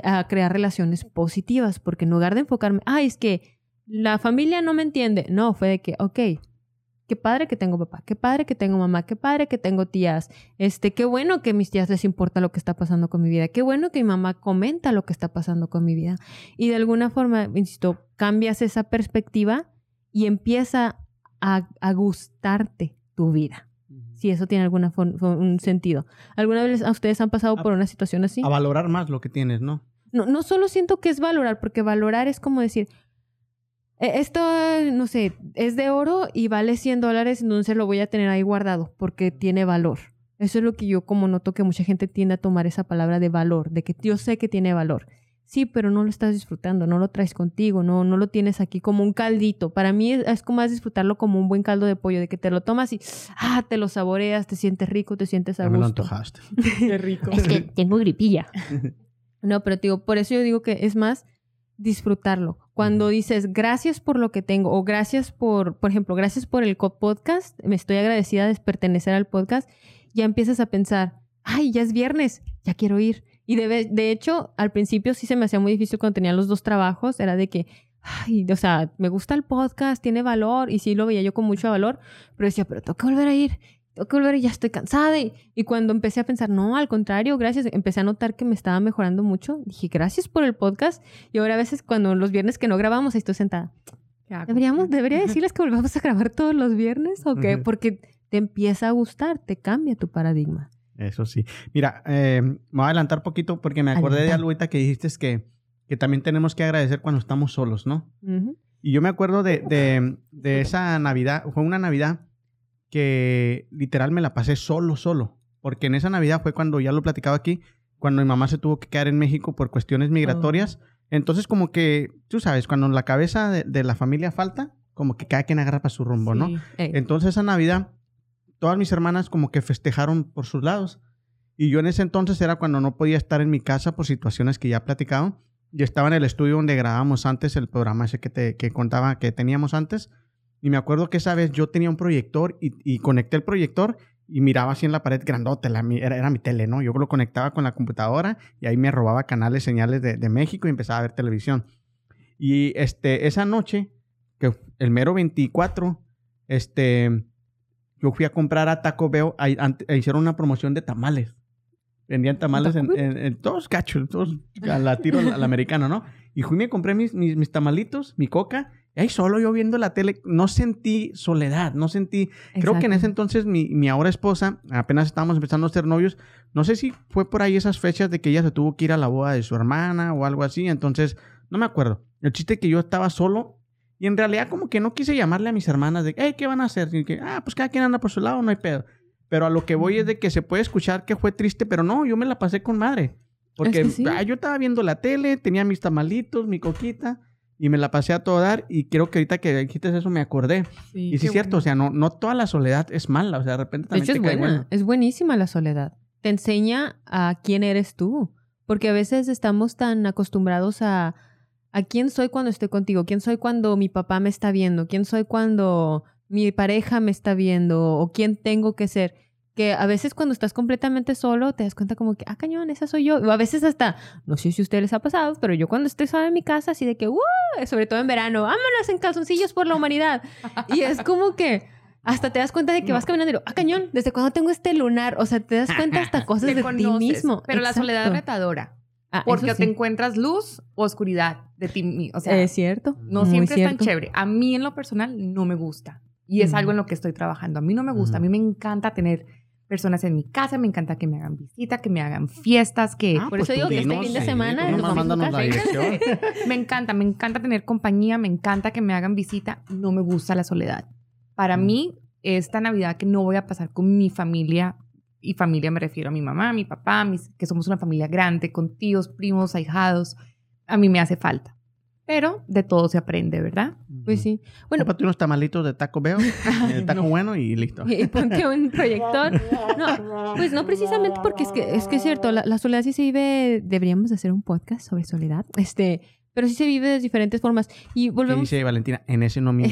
a crear relaciones positivas, porque en lugar de enfocarme, ay, es que la familia no me entiende. No, fue de que, ok, qué padre que tengo papá, qué padre que tengo mamá, qué padre que tengo tías, este, qué bueno que a mis tías les importa lo que está pasando con mi vida, qué bueno que mi mamá comenta lo que está pasando con mi vida. Y de alguna forma, insisto, cambias esa perspectiva y empieza a, a gustarte tu vida. Si eso tiene alguna un sentido. ¿Alguna vez ustedes han pasado por una situación así? A valorar más lo que tienes, ¿no? No, no solo siento que es valorar, porque valorar es como decir, esto, no sé, es de oro y vale 100 dólares, entonces lo voy a tener ahí guardado porque tiene valor. Eso es lo que yo como noto que mucha gente tiende a tomar esa palabra de valor, de que yo sé que tiene valor. Sí, pero no lo estás disfrutando, no lo traes contigo, no, no lo tienes aquí como un caldito. Para mí es, es como más disfrutarlo como un buen caldo de pollo, de que te lo tomas y ah, te lo saboreas, te sientes rico, te sientes a Ya me lo gusto. antojaste. Qué rico. Es que tengo gripilla. No, pero te digo, por eso yo digo que es más disfrutarlo. Cuando dices gracias por lo que tengo o gracias por, por ejemplo, gracias por el podcast, me estoy agradecida de pertenecer al podcast, ya empiezas a pensar, ay, ya es viernes, ya quiero ir. Y de, de hecho, al principio sí se me hacía muy difícil cuando tenía los dos trabajos, era de que, ay, o sea, me gusta el podcast, tiene valor, y sí lo veía yo con mucho valor, pero decía, pero tengo que volver a ir, tengo que volver y ya estoy cansada. Y, y cuando empecé a pensar, no, al contrario, gracias, empecé a notar que me estaba mejorando mucho. Dije, gracias por el podcast. Y ahora a veces cuando los viernes que no grabamos, ahí estoy sentada. ¿Deberíamos, debería decirles que volvamos a grabar todos los viernes o qué? Porque te empieza a gustar, te cambia tu paradigma. Eso sí. Mira, eh, me voy a adelantar poquito porque me acordé de algo ahorita que dijiste es que, que también tenemos que agradecer cuando estamos solos, ¿no? Y yo me acuerdo de, de, de esa Navidad, fue una Navidad que literal me la pasé solo, solo. Porque en esa Navidad fue cuando, ya lo platicaba aquí, cuando mi mamá se tuvo que quedar en México por cuestiones migratorias. Entonces como que, tú sabes, cuando la cabeza de, de la familia falta, como que cada quien agarra para su rumbo, ¿no? Ey. Entonces esa Navidad, todas mis hermanas como que festejaron por sus lados. Y yo en ese entonces era cuando no podía estar en mi casa por situaciones que ya he platicado. Yo estaba en el estudio donde grabábamos antes el programa ese que te que contaba que teníamos antes. Y me acuerdo que esa vez yo tenía un proyector y, y conecté el proyector y miraba así en la pared grandote, la, era, era mi tele, ¿no? Yo lo conectaba con la computadora y ahí me robaba canales, señales de, de México y empezaba a ver televisión. Y este, esa noche, que el mero 24, este, yo fui a comprar a Taco Bell, ahí ante- ahí hicieron una promoción de tamales. Vendían tamales en, ¿Taco en- en todos cachos, todos a la tiro al americano, ¿no? Y fui y me compré mis, mis, mis tamalitos, mi coca, y ahí solo yo viendo la tele, no sentí soledad, no sentí... Creo que en ese entonces mi, mi ahora esposa, apenas estábamos empezando a ser novios, no sé si fue por ahí esas fechas de que ella se tuvo que ir a la boda de su hermana o algo así, entonces no me acuerdo. El chiste es que yo estaba solo y en realidad como que no quise llamarle a mis hermanas de, hey, ¿qué van a hacer? Y que, ah, pues cada quien anda por su lado, no hay pedo. Pero a lo que voy es de que se puede escuchar que fue triste, pero no, yo me la pasé con madre. Porque Es que sí. ah, yo estaba viendo la tele, tenía mis tamalitos, mi coquita, y me la pasé a todo dar. Y creo que ahorita que dijiste eso me acordé. Y sí es cierto, o bueno. sea, no, no toda la soledad es mala, o sea, de repente De también hecho, es cae buena. bueno. Es buenísima la soledad. Te enseña a quién eres tú. Porque a veces estamos tan acostumbrados a, a quién soy cuando estoy contigo, quién soy cuando mi papá me está viendo, quién soy cuando mi pareja me está viendo o quién tengo que ser. Que a veces cuando estás completamente solo te das cuenta como que, ah, cañón, esa soy yo. O a veces hasta, no sé si a ustedes les ha pasado, pero yo cuando estoy sola en mi casa, así de que, sobre todo en verano, vámonos en calzoncillos por la humanidad. Y es como que hasta te das cuenta de que vas caminando y digo, ah, cañón, ¿desde cuándo tengo este lunar? O sea, te das cuenta hasta cosas Te de ti mismo. Pero la soledad es retadora. Ah, Porque te encuentras luz o oscuridad de ti. O sea, es cierto. no siempre es tan chévere. A mí en lo personal no me gusta. Y es Ujú. algo en lo que estoy trabajando. A mí no me gusta. A mí Ujú. me encanta tener personas en mi casa. Me encanta que me hagan visita, que me hagan fiestas, que... Ah, Por pues eso digo que este fin de semana tú nos nomás vamos a mándanos la casa. dirección. me encanta, me encanta tener compañía, me encanta que me hagan visita. No me gusta la soledad. Para Mm. mí, esta Navidad que no voy a pasar con mi familia, y familia me refiero a mi mamá, a mi papá, mis- que somos una familia grande, con tíos, primos, ahijados, a mí me hace falta. Pero de todo se aprende, ¿verdad? Pues sí. Bueno, Cómprate unos tamalitos de Taco Bell, eh, taco bueno y listo. y ponte un proyector. No, pues no precisamente porque es que es que es cierto, la, la soledad sí se vive, deberíamos de hacer un podcast sobre soledad, este, pero sí se vive de diferentes formas. Y ¿Qué volvemos... dice Valentina? En ese no me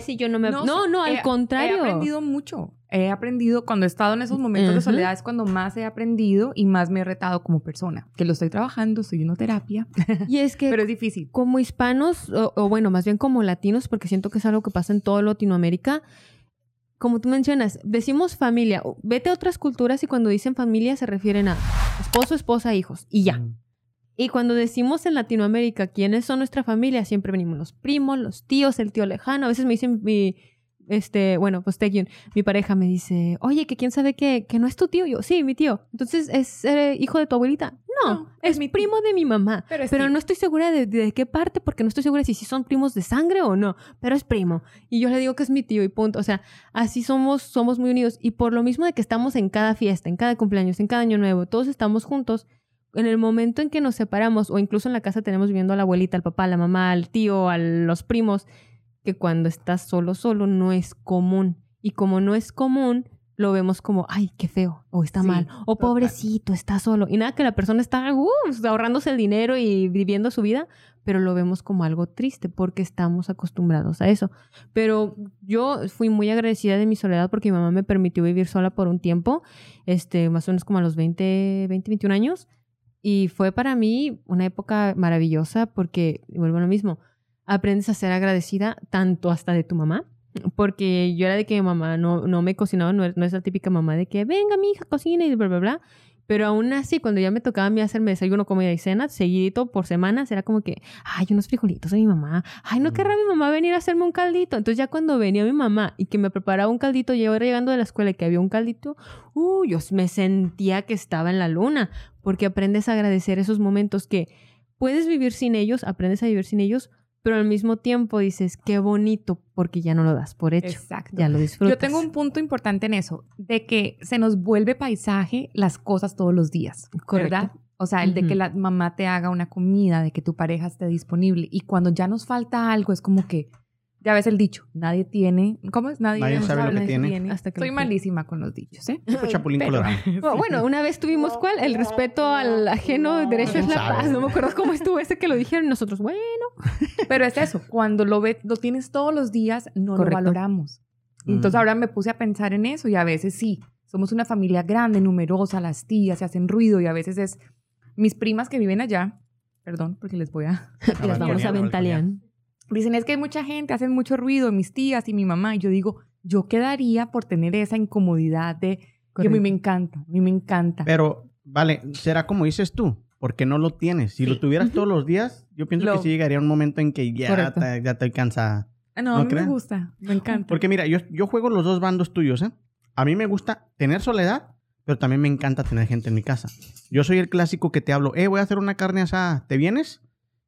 sí, yo no me... No, no, al contrario. He aprendido mucho. He aprendido, cuando he estado en esos momentos de soledad, es cuando más he aprendido y más me he retado como persona. Que lo estoy trabajando, estoy en terapia, Y es que pero es difícil. como hispanos, o, o bueno, más bien como latinos, porque siento que es algo que pasa en toda Latinoamérica, como tú mencionas, decimos familia. Vete a otras culturas y cuando dicen familia se refieren a esposo, esposa, hijos, y ya. Mm. Y cuando decimos en Latinoamérica quiénes son nuestra familia, siempre venimos los primos, los tíos, el tío lejano. A veces me dicen mi, este, bueno, pues mi pareja me dice, oye, que quién sabe que, que no es tu tío. Yo, sí, mi tío. Entonces, ¿es eh, hijo de tu abuelita? No, No, es, es mi primo de mi mamá. Pero Pero tío. no estoy segura de, de qué parte, porque no estoy segura si, si son primos de sangre o no. Pero es primo. Y yo le digo que es mi tío y punto. O sea, así somos, somos muy unidos. Y por lo mismo de que estamos en cada fiesta, en cada cumpleaños, en cada año nuevo, todos estamos juntos. En el momento en que nos separamos, o incluso en la casa tenemos viviendo a la abuelita, al papá, a la mamá, al tío, a los primos, que cuando estás solo, solo no es común. Y como no es común, lo vemos como, ay, qué feo, o está Sí, mal, o total. pobrecito, está solo. Y nada, que la persona está uh, ahorrándose el dinero y viviendo su vida, pero lo vemos como algo triste porque estamos acostumbrados a eso. Pero yo fui muy agradecida de mi soledad porque mi mamá me permitió vivir sola por un tiempo, este, más o menos como a los 20, 20, 21 años. Y fue para mí una época maravillosa porque, vuelvo a lo mismo, aprendes a ser agradecida tanto hasta de tu mamá, porque yo era de que mi mamá no, no me cocinaba, no, es- no es la típica mamá de que venga mi hija, cocina y bla, bla, bla. Pero aún así, cuando ya me tocaba a mí hacerme desayuno, comida y cena, seguidito por semanas, era como que, ay, unos frijolitos de mi mamá. Ay, no querrá mi mamá venir a hacerme un caldito. Entonces ya cuando venía mi mamá y que me preparaba un caldito, yo iba llegando de la escuela y que había un caldito, uh, yo me sentía que estaba en la luna, porque aprendes a agradecer esos momentos que puedes vivir sin ellos, aprendes a vivir sin ellos, pero al mismo tiempo dices, qué bonito, porque ya no lo das por hecho. Exacto. Ya lo disfrutas. Yo tengo un punto importante en eso, de que se nos vuelve paisaje las cosas todos los días, Correcto. ¿verdad? O sea, el de que la mamá te haga una comida, de que tu pareja esté disponible. Y cuando ya nos falta algo, es como que, ya ves el dicho, nadie tiene, ¿cómo es? Nadie, Nadie sabe lo que nadie tiene. Hasta que Soy malísima con los dichos, ¿eh? Tipo Chapulín Pero- Colorado. Oh, bueno, una vez tuvimos cuál? El respeto al ajeno, derecho es la ¿Quién sabe? paz. No me acuerdo cómo estuvo ese que lo dijeron y nosotros, bueno. Pero es eso, cuando lo, ve, lo tienes todos los días, no Correcto. lo valoramos. Y Entonces Mm. ahora me puse a pensar en eso y a veces sí, somos una familia grande, numerosa, las tías se hacen ruido y a veces es mis primas que viven allá, perdón, porque les voy a... Y las vamos a ventalear. Dicen, es que hay mucha gente, hacen mucho ruido, mis tías y mi mamá. Y yo digo, yo quedaría por tener esa incomodidad de... que a mí me encanta, a mí me encanta. Pero, vale, será como dices tú, porque no lo tienes. Si lo tuvieras todos los días, yo pienso Lo- que sí llegaría un momento en que ya, te- ya estoy cansada. Ah, no, ¿no a mí crees? me gusta, me encanta. Porque mira, yo, yo juego los dos bandos tuyos, ¿eh? A mí me gusta tener soledad, pero también me encanta tener gente en mi casa. Yo soy el clásico que te hablo, eh, voy a hacer una carne asada, ¿te vienes?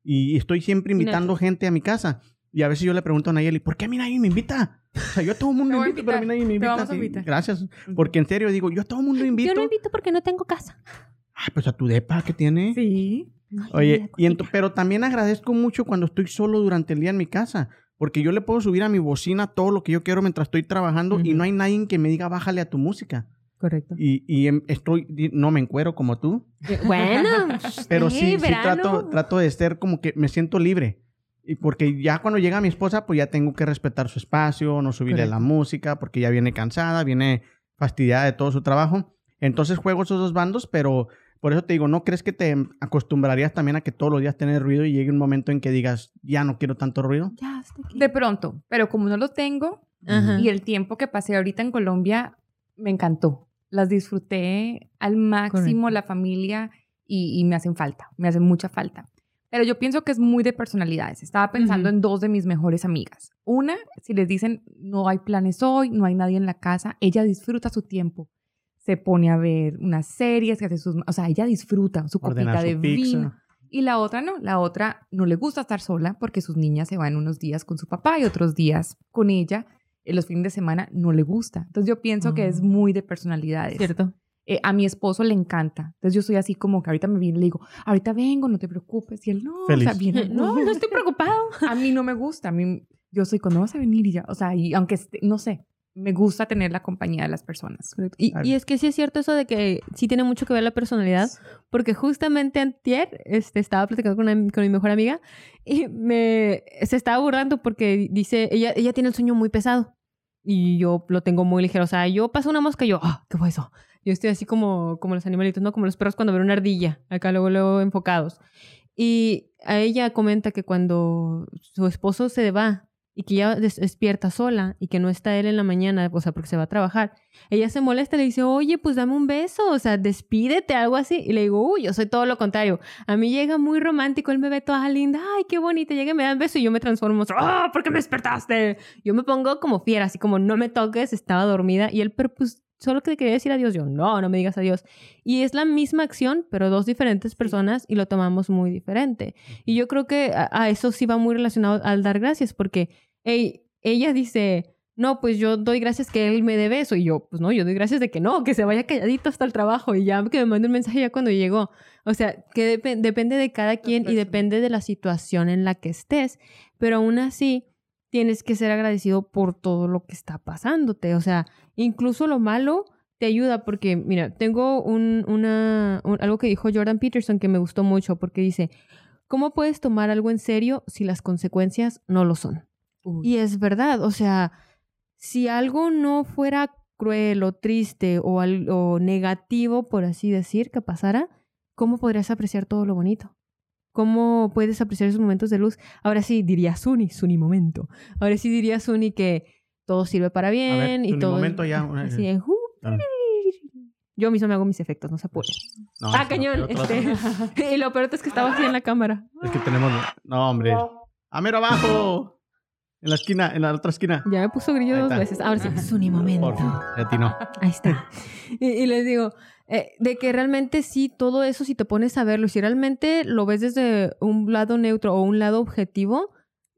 Y estoy siempre invitando gente a mi casa. Y a veces yo le pregunto a Nayeli, ¿por qué a mí nadie me invita? O sea, yo a todo el mundo a invito, pero a mí nadie me te invita. vamos a Sí, invitar. gracias. Porque en serio digo, yo a todo el mundo invito. Yo no invito porque no tengo casa. Ah, pues a tu depa que tiene. Sí. Oye, y pero también agradezco mucho cuando estoy solo durante el día en mi casa, porque yo le puedo subir a mi bocina todo lo que yo quiero mientras estoy trabajando y no hay nadie que me diga bájale a tu música. Correcto. Y, y em- estoy, no me encuero como tú, Bueno, pero sí, sí, trato, trato de ser como que me siento libre. Y porque ya cuando llega mi esposa, pues ya tengo que respetar su espacio, no subirle la Correcto. música, porque ya viene cansada, viene fastidiada de todo su trabajo. Entonces juego esos dos bandos, pero por eso te digo, ¿no crees que te acostumbrarías también a que todos los días tener ruido y llegue un momento en que digas, ya no quiero tanto ruido? Ya, hasta aquí. De pronto, pero como no lo tengo Ajá. y el tiempo que pasé ahorita en Colombia me encantó. Las disfruté al máximo, Correcto. la familia, y, y me hacen falta, me hacen mucha falta. Pero yo pienso que es muy de personalidades. Estaba pensando en dos de mis mejores amigas. Una, si les dicen no hay planes hoy, no hay nadie en la casa, ella disfruta su tiempo. Se pone a ver unas series, que hace sus, o sea, ella disfruta su Ordenar copita su de pizza. vino. Y la otra no, la otra no le gusta estar sola porque sus niñas se van unos días con su papá y otros días con ella. En los fines de semana no le gusta. Entonces yo pienso que es Ah. muy de personalidades. Cierto. Eh, a mi esposo le encanta. Entonces yo soy así como que ahorita me viene y le digo, ahorita vengo, no te preocupes. Y él no, Feliz. o sea, viene. No, no estoy preocupado. A mí no me gusta. A mí, yo soy cuando vas a venir y ya. O sea, y aunque, esté- no sé, me gusta tener la compañía de las personas. Y, es que sí es cierto eso de que sí tiene mucho que ver la personalidad, porque justamente antier este, estaba platicando con, una- con mi mejor amiga y me se estaba burlando porque dice, ella, ella tiene el sueño muy pesado y yo lo tengo muy ligero. O sea, yo paso una mosca y yo, ah, ¿qué fue eso? Yo estoy así como, como los animalitos, ¿no? Como los perros cuando ven una ardilla, acá luego, luego enfocados. Y a ella comenta que cuando su esposo se va y que ya des- despierta sola y que no está él en la mañana, o sea, porque se va a trabajar, ella se molesta le dice, oye, pues dame un beso, o sea, despídete, algo así. Y le digo, uy, yo soy todo lo contrario. A mí llega muy romántico, él me ve toda linda, ay, qué bonita, llega y me da un beso y yo me transformo ah, ¿por qué me despertaste? Yo me pongo como fiera, así como, no me toques, estaba dormida. Y él, pero pues, solo que te quería decir adiós. Yo, no, no me digas adiós. Y es la misma acción, pero dos diferentes personas y lo tomamos muy diferente. Y yo creo que a, a eso sí va muy relacionado al dar gracias, porque ella dice, no, pues yo doy gracias que él me debe eso. Y yo, pues no, yo doy gracias de que no, que se vaya calladito hasta el trabajo y ya que me mande un mensaje ya cuando llegó. O sea, que depe- depende de cada quien y depende de la situación en la que estés. Pero aún así, tienes que ser agradecido por todo lo que está pasándote. O sea, incluso lo malo te ayuda porque, mira, tengo un, una, un- algo que dijo Jordan Peterson que me gustó mucho porque dice, ¿cómo puedes tomar algo en serio si las consecuencias no lo son? Y es verdad, o sea, si algo no fuera cruel o triste o, al- o negativo, por así decir, que pasara, ¿cómo podrías apreciar todo lo bonito? ¿Cómo puedes apreciar esos momentos de luz? Ahora sí diría Suni, Suni momento. Ahora sí diría Suni que todo sirve para bien y Suni todo. momento ya, una- Así "Uh". Ah. Yo mismo me hago mis efectos, no se puede. No, ah, no, cañón. este. y lo peor es que estaba así en la cámara. Es que tenemos. No, hombre. ¡A mero abajo! En la esquina, en la otra esquina. Ya me puso grillo Ahí dos está. veces. Ahora sí, Suni momento. Por fin, ya atinó. Ahí está. Y, y les digo, eh, de que realmente sí, todo eso, si te pones a verlo, si realmente lo ves desde un lado neutro o un lado objetivo,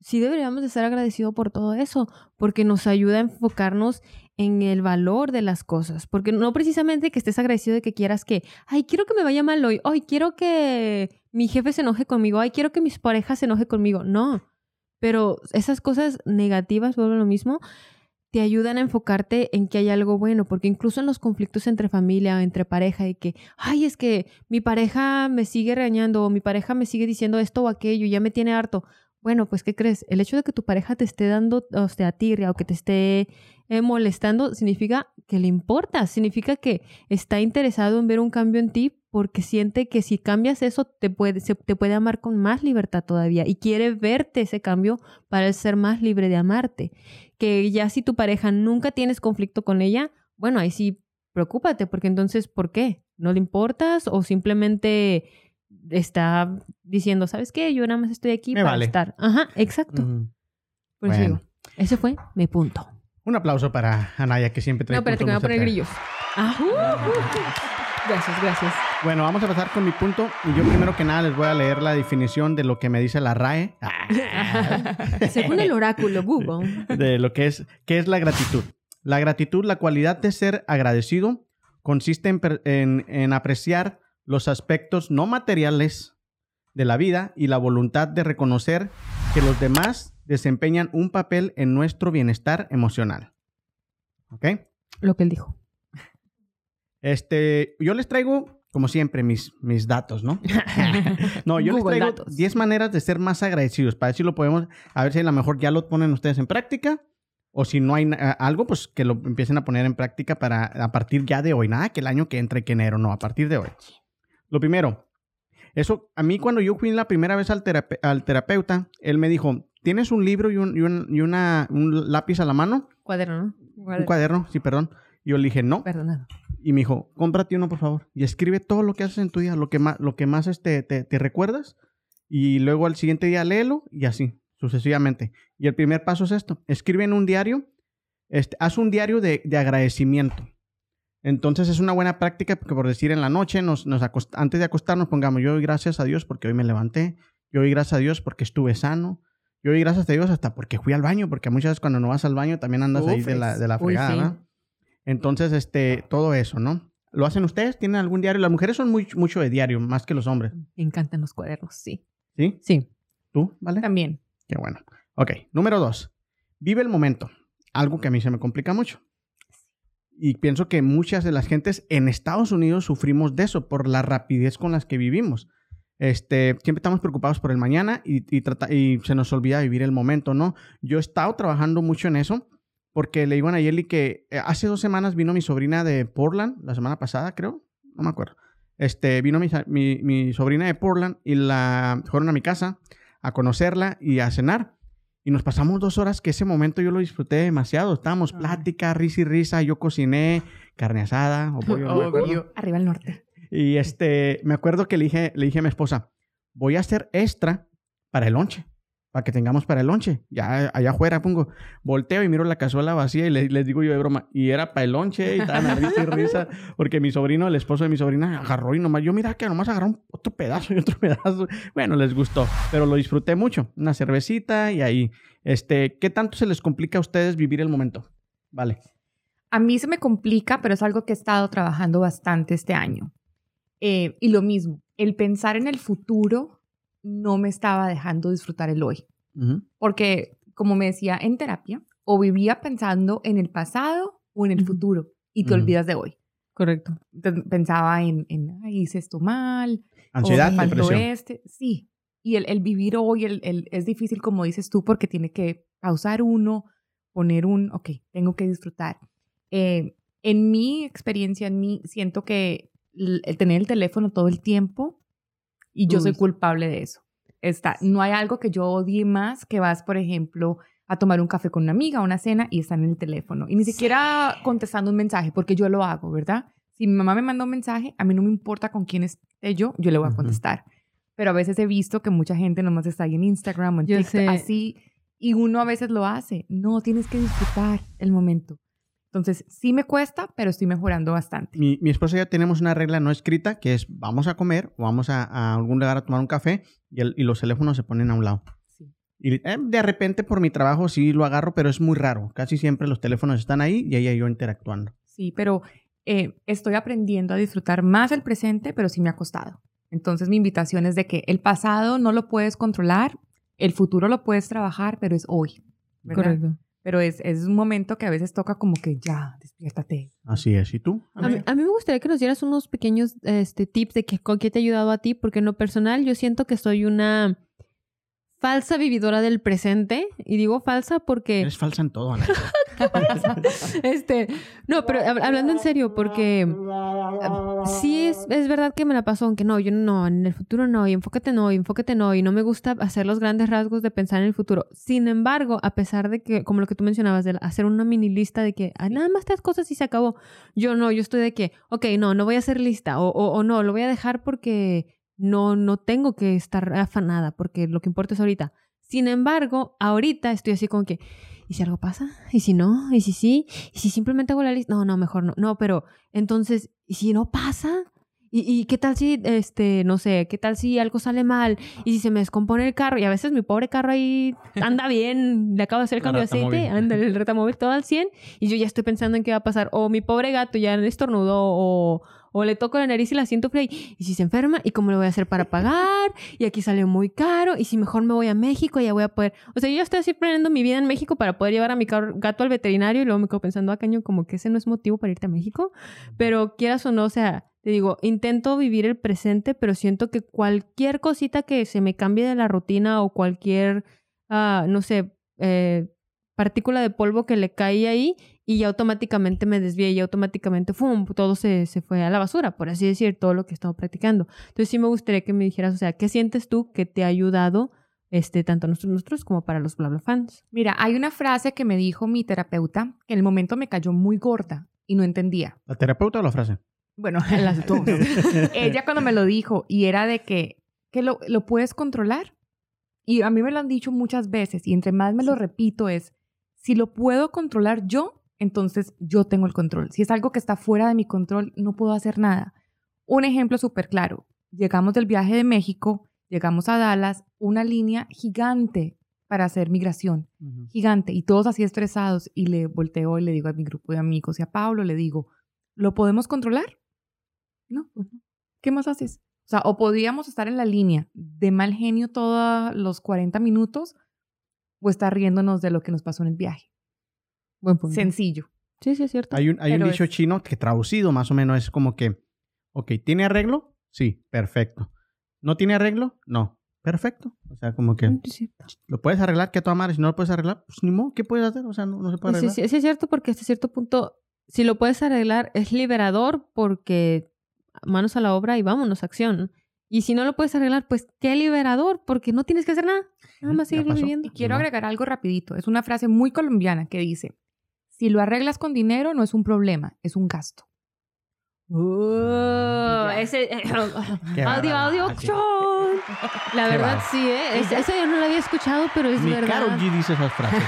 sí deberíamos de estar agradecidos por todo eso, porque nos ayuda a enfocarnos en el valor de las cosas, porque no precisamente que estés agradecido de que quieras que, ay, quiero que me vaya mal hoy, ay, quiero que mi jefe se enoje conmigo, ay, quiero que mis parejas se enoje conmigo, no, pero esas cosas negativas, vuelvo a lo mismo, te ayudan a enfocarte en que hay algo bueno, porque incluso en los conflictos entre familia o entre pareja, de que, ay, es que mi pareja me sigue regañando o mi pareja me sigue diciendo esto o aquello, ya me tiene harto. Bueno, pues, ¿qué crees? El hecho de que tu pareja te esté dando, o sea, tirria o que te esté eh, molestando, significa que le importa, significa que está interesado en ver un cambio en ti porque siente que si cambias eso te puede, se, te puede amar con más libertad todavía y quiere verte ese cambio para ser más libre de amarte que ya si tu pareja nunca tienes conflicto con ella, bueno, ahí sí preocúpate, porque entonces, ¿por qué? ¿No le importas o simplemente está diciendo, ¿sabes qué? Yo nada más estoy aquí Me para vale. estar. Ajá, exacto. Por eso Bueno. digo, ese fue mi punto. Un aplauso para Anaya, que siempre trae No, espérate, que me voy a poner grillos. Ajú. Gracias, gracias. Bueno, vamos a empezar con mi punto. Y yo primero que nada les voy a leer la definición de lo que me dice la RAE. Según el oráculo Google. de lo que es, ¿qué es la gratitud? La gratitud, la cualidad de ser agradecido, consiste en- en apreciar los aspectos no materiales de la vida y la voluntad de reconocer que los demás desempeñan un papel en nuestro bienestar emocional. ¿Ok? Lo que él dijo. Este, yo les traigo, como siempre, mis, mis datos, ¿no? no, yo les Google traigo datos. 10 maneras de ser más agradecidos. Para ver si lo podemos, a ver si a lo mejor ya lo ponen ustedes en práctica. O si no hay algo, pues que lo empiecen a poner en práctica para a partir ya de hoy. Nada que el año que entre, que enero, no, a partir de hoy. Lo primero, eso, a mí cuando yo fui la primera vez al, terape- al terapeuta, él me dijo, ¿tienes un libro y, un, y un- y una, un lápiz a la mano? Cuaderno, ¿no? Un cuaderno, sí, perdón. Yo le dije, no. Perdonado. Y me dijo, cómprate uno, por favor. Y escribe todo lo que haces en tu día, lo que más, lo que más este, te, te recuerdas. Y luego al siguiente día léelo y así, sucesivamente. Y el primer paso es esto. Escribe en un diario, este, haz un diario de, de agradecimiento. Entonces es una buena práctica porque por decir en la noche, nos, nos acost- antes de acostarnos pongamos, yo doy gracias a Dios porque hoy me levanté, yo doy gracias a Dios porque estuve sano, yo doy gracias a Dios hasta porque fui al baño, porque muchas veces cuando no vas al baño también andas ahí de la, de la Uy, fregada, sí. ¿verdad? Entonces, este, todo eso, ¿no? ¿Lo hacen ustedes? ¿Tienen algún diario? Las mujeres son muy, mucho de diario, más que los hombres. Me encantan los cuadernos, sí. ¿Sí? Sí. ¿Tú? ¿Vale? También. Qué bueno. Ok, número dos. Vive el momento. Algo que a mí se me complica mucho. Y pienso que muchas de las gentes en Estados Unidos sufrimos de eso por la rapidez con las que vivimos. Este, siempre estamos preocupados por el mañana y, se nos olvida vivir el momento, ¿no? Yo he estado trabajando mucho en eso porque le digo a Nayeli que eh, hace dos semanas vino mi sobrina de Portland, la semana pasada creo, no me acuerdo. Este, vino mi, mi, mi sobrina de Portland y la fueron a mi casa a conocerla y a cenar. Y nos pasamos dos horas que ese momento yo lo disfruté demasiado. Estábamos Ay. plática, risa y risa. Yo cociné carne asada o pollo, no. Arriba el norte. Y este, me acuerdo que le dije, le dije a mi esposa, voy a hacer extra para el lonche. Para que tengamos para el lonche. Ya allá afuera pongo, volteo y miro la cazuela vacía y le- les, digo yo de broma, y era para el lonche y a risa y risa, porque mi sobrino, el esposo de mi sobrina, agarró y nomás, yo mira que nomás agarró otro pedazo y otro pedazo. Bueno, les gustó, pero lo disfruté mucho. Una cervecita y ahí. Este, ¿qué tanto se les complica a ustedes vivir el momento? Vale. A mí se me complica, pero es algo que he estado trabajando bastante este año. Eh, y lo mismo, el pensar en el futuro no me estaba dejando disfrutar el hoy. Porque, como me decía en terapia, o vivía pensando en el pasado o en el futuro y te olvidas de hoy. Correcto. Pensaba en, en "Ay, hice esto mal, Ansiedad, o depresión. este. Sí. Y el, el vivir hoy el, el- es difícil, como dices tú, porque tiene que pausar uno, poner un, ok, tengo que disfrutar. Eh, en mi experiencia, en mí, siento que el tener el teléfono todo el tiempo, y yo Uy, soy culpable de eso. Está, no hay algo que yo odie más que vas, por ejemplo, a tomar un café con una amiga, una cena, y están en el teléfono. Y ni siquiera contestando un mensaje, porque yo lo hago, ¿verdad? Si mi mamá me manda un mensaje, a mí no me importa con quién esté yo, yo le voy a contestar. Pero a veces he visto que mucha gente nomás está ahí en Instagram o en Yo TikTok, sé. así, y uno a veces lo hace. No, tienes que disfrutar el momento. Entonces, sí me cuesta, pero estoy mejorando bastante. Mi, mi esposa y yo tenemos una regla no escrita que es vamos a comer o vamos a, a algún lugar a tomar un café y, el- y los teléfonos se ponen a un lado. Sí. Y eh, de repente por mi trabajo sí lo agarro, pero es muy raro. Casi siempre los teléfonos están ahí y ella y yo interactuando. Sí, pero eh, estoy aprendiendo a disfrutar más el presente, pero sí me ha costado. Entonces, mi invitación es de que el pasado no lo puedes controlar, el futuro lo puedes trabajar, pero es hoy. ¿verdad? Correcto. Pero es, es un momento que a veces toca como que ya, despiértate. Así es. ¿Y tú? A mí, a mí me gustaría que nos dieras unos pequeños este, tips de que, con qué te ha ayudado a ti, porque en lo personal yo siento que soy una falsa vividora del presente. Y digo falsa porque... Eres falsa en todo, Ana. este, no, pero hab- hablando en serio, porque ah, sí es, es verdad que me la pasó, aunque no, yo no, en el futuro no, y enfócate no, y enfócate no, y no me gusta hacer los grandes rasgos de pensar en el futuro. Sin embargo, a pesar de que, como lo que tú mencionabas, de hacer una mini lista de que ah, nada más tres cosas y se acabó, yo no, yo estoy de que, ok, no, no voy a hacer lista, o, o, o no, lo voy a dejar porque no, no tengo que estar afanada, porque lo que importa es ahorita. Sin embargo, ahorita estoy así como que, ¿y si algo pasa? ¿Y si no? ¿Y si sí? ¿Y si simplemente hago la lista? No, no, mejor no. No, pero entonces, ¿y si no pasa? ¿Y, y qué tal si, este, no sé, qué tal si algo sale mal? ¿Y si se me descompone el carro? Y a veces mi pobre carro ahí anda bien, le acabo de hacer el cambio de aceite, anda el retamóvil todo al 100 y yo ya estoy pensando en qué va a pasar. O mi pobre gato ya estornudó o... O le toco la nariz y la siento fría. Y si se enferma, ¿y cómo lo voy a hacer para pagar? Y aquí sale muy caro. Y si mejor me voy a México, ya voy a poder. O sea, yo estoy así planeando mi vida en México para poder llevar a mi gato al veterinario. Y luego me quedo pensando, ah, caño, como que ese no es motivo para irte a México. Pero quieras o no, o sea, te digo, intento vivir el presente, pero siento que cualquier cosita que se me cambie de la rutina o cualquier, ah, no sé, eh, partícula de polvo que le cae ahí y ya automáticamente me desvié y automáticamente ¡fum! todo se, se fue a la basura, por así decir, todo lo que he estado practicando. Entonces sí me gustaría que me dijeras, o sea, ¿qué sientes tú que te ha ayudado este, tanto a nosotros, nosotros como para los bla bla fans? Mira, hay una frase que me dijo mi terapeuta que en el momento me cayó muy gorda y no entendía. ¿La terapeuta o la frase? Bueno, las dos. Ella cuando me lo dijo y era de que, que lo, lo puedes controlar. Y a mí me lo han dicho muchas veces y entre más me lo repito es, si lo puedo controlar yo, entonces yo tengo el control. Si es algo que está fuera de mi control, no puedo hacer nada. Un ejemplo súper claro. Llegamos del viaje de México, llegamos a Dallas, una línea gigante para hacer migración gigante y todos así estresados y le volteo y le digo a mi grupo de amigos y a Pablo, le digo, ¿lo podemos controlar? No. ¿Qué más haces? O sea, o podíamos estar en la línea de mal genio todos los 40 minutos o estar riéndonos de lo que nos pasó en el viaje. Buen punto. Sencillo. Sí, sí, es cierto. Hay un, hay un dicho es- chino que traducido más o menos es como que, ok, ¿tiene arreglo? Sí, perfecto. ¿No tiene arreglo? No, perfecto. O sea, como que Sí, cierto. lo puedes arreglar, que a tu madre, si no lo puedes arreglar, pues ni modo, ¿qué puedes hacer? O sea, no, no se puede arreglar. sí, sí, es cierto porque hasta cierto punto, si lo puedes arreglar, es liberador porque manos a la obra y vámonos, acción. Y si no lo puedes arreglar, pues qué liberador, porque no tienes que hacer nada. Nada más seguir viviendo. Y quiero No. agregar algo rapidito. Es una frase muy colombiana que dice, si lo arreglas con dinero no es un problema, es un gasto. Uh, ese Qué audio, audio, sí. ¡chon! La Qué verdad, va. sí, ¿eh? Es- esa yo no la había escuchado, pero es Ni verdad. Karol G dice esas frases.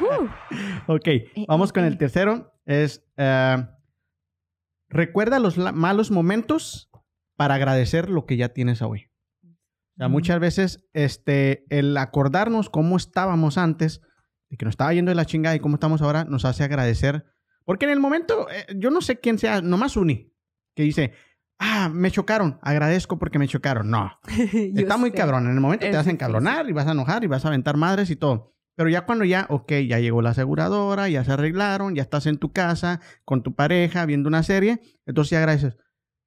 Uh, ok, vamos con el tercero. Es, eh, recuerda los malos momentos para agradecer lo que ya tienes hoy. O sea, muchas veces este, el acordarnos cómo estábamos antes, de que nos estaba yendo de la chingada y cómo estamos ahora, nos hace agradecer. Porque en el momento, eh, yo no sé quién sea, nomás Uni, que dice, ah, me chocaron, agradezco porque me chocaron. No, Está muy sé. cabrón. En el momento Es te vas a encabronar y vas a enojar y vas a aventar madres y todo. Pero ya cuando ya, ok, ya llegó la aseguradora, ya se arreglaron, ya estás en tu casa con tu pareja viendo una serie, entonces ya agradeces.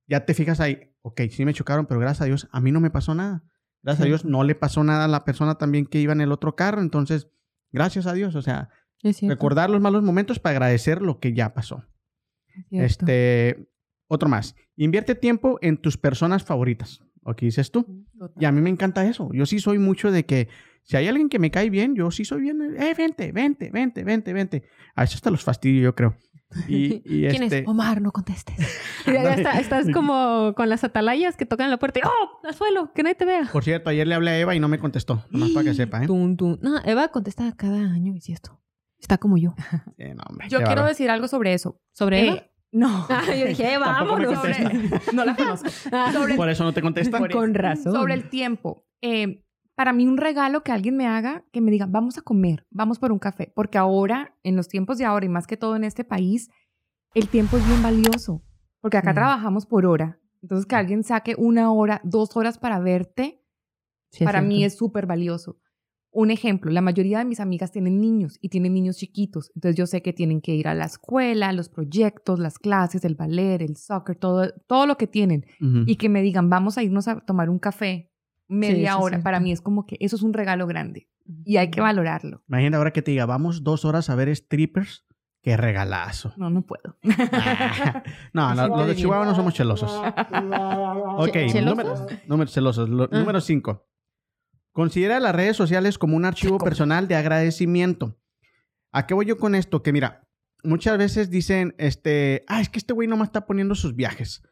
Ya te fijas ahí, ok, sí me chocaron, pero gracias a Dios a mí no me pasó nada. Gracias a Sí. Dios no le pasó nada a la persona también que iba en el otro carro. Entonces, gracias a Dios. O sea, recordar los malos momentos para agradecer lo que ya pasó. es. Este, otro más. Invierte tiempo en tus personas favoritas. ¿O qué dices tú? Y a mí me encanta eso. Yo sí soy mucho de que si hay alguien que me cae bien, yo sí soy bien. Eh, vente, vente, vente, vente, vente. A eso hasta los fastidio, yo creo. Y, y ¿Quién este, es? Omar, no contestes. ya, ya está- estás como con las atalayas que tocan la puerta y ¡oh! ¡Al suelo! ¡Que nadie te vea! Por cierto, ayer le hablé a Eva y no me contestó. Nomás para que sepa, ¿eh? Tum, tum. No, Eva contesta cada año y si esto. Está como yo. Sí, no, hombre, Yo quiero decir algo sobre eso. ¿Sobre Eh, Eva? no. Ah, yo dije, Eva, vámonos. no la conozco. Sobre Por eso no te contesta. Por Con razón. Sobre el tiempo. Eh, para mí un regalo que alguien me haga, que me diga, vamos a comer, vamos por un café, porque ahora, en los tiempos de ahora y más que todo en este país, el tiempo es bien valioso, porque acá Sí. trabajamos por hora. Entonces, que alguien saque una hora, dos horas para verte, Sí, para mí es súper valioso. Un ejemplo, la mayoría de mis amigas tienen niños y tienen niños chiquitos, entonces yo sé que tienen que ir a la escuela, los proyectos, las clases, el ballet, el soccer, todo, todo lo que tienen y que me digan, vamos a irnos a tomar un café media sí, hora, sí. para mí es como que eso es un regalo grande y hay que valorarlo. Imagina ahora que te diga, vamos dos horas a ver strippers. Qué regalazo. No, no puedo. no, no, los de Chihuahua no somos chelosos. Ok, ¿Celosos? número, número- celosos. Lo- Ah. Número 5. Considera las redes sociales como un archivo personal de agradecimiento. ¿A qué voy yo con esto? Que mira, muchas veces dicen, este, ah, es que este güey nomás está poniendo sus viajes.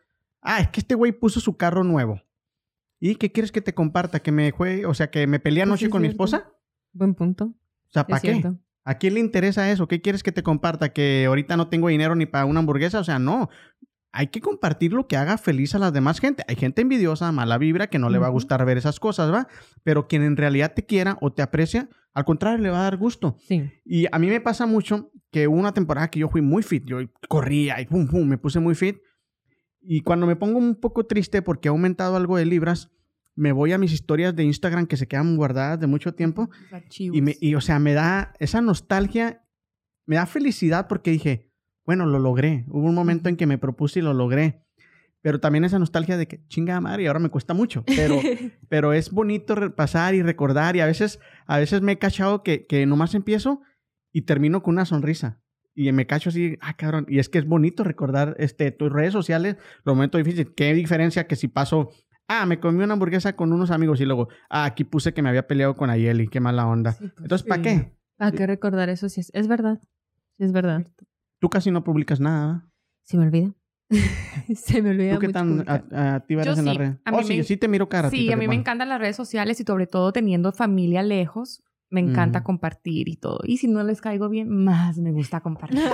Ah, es que este güey puso su carro nuevo. ¿Y qué quieres que te comparta? ¿Que me juegue, o sea, que me peleé anoche sí, con mi esposa? Buen punto. O sea, ¿para qué? cierto. ¿A quién le interesa eso? ¿Qué quieres que te comparta? ¿Que ahorita no tengo dinero ni para una hamburguesa? O sea, no. Hay que compartir lo que haga feliz a las demás gente. Hay gente envidiosa, mala vibra, que no le va a gustar ver esas cosas, ¿va? Pero quien en realidad te quiera o te aprecia, al contrario, le va a dar gusto. Sí. Y a mí me pasa mucho que una temporada que yo fui muy fit. Yo corría y pum, pum, me puse muy fit. Y cuando me pongo un poco triste porque he aumentado algo de libras, me voy a mis historias de Instagram que se quedan guardadas de mucho tiempo. Y, me, y, o sea, me da esa nostalgia, me da felicidad porque dije, bueno, lo logré. Hubo un momento en que me propuse y lo logré. Pero también esa nostalgia de que, chinga madre, y ahora me cuesta mucho. Pero, pero es bonito repasar y recordar. Y a veces, a veces me he cachado que, que nomás empiezo y termino con una sonrisa. Y me cacho así, ah, cabrón. Y es que es bonito recordar este, tus redes sociales, los momentos difíciles. ¿Qué diferencia que si paso, ah, me comí una hamburguesa con unos amigos y luego, ah, aquí puse que me había peleado con Ayeli, qué mala onda. Sí, pues, Entonces, ¿para sí. qué? ¿Para qué recordar eso? Sí, es, es verdad. Sí, es verdad. Tú casi no publicas nada. ¿verdad? Se me olvida. Se me olvida ¿Tú qué mucho tan activa eres en la sí. red? A mí Oh, sí, me- sí te miro cara. Sí, a mí me encantan las redes sociales y sobre todo teniendo familia lejos, me encanta Ujú. compartir y todo. Y si no les caigo bien, más me gusta compartir.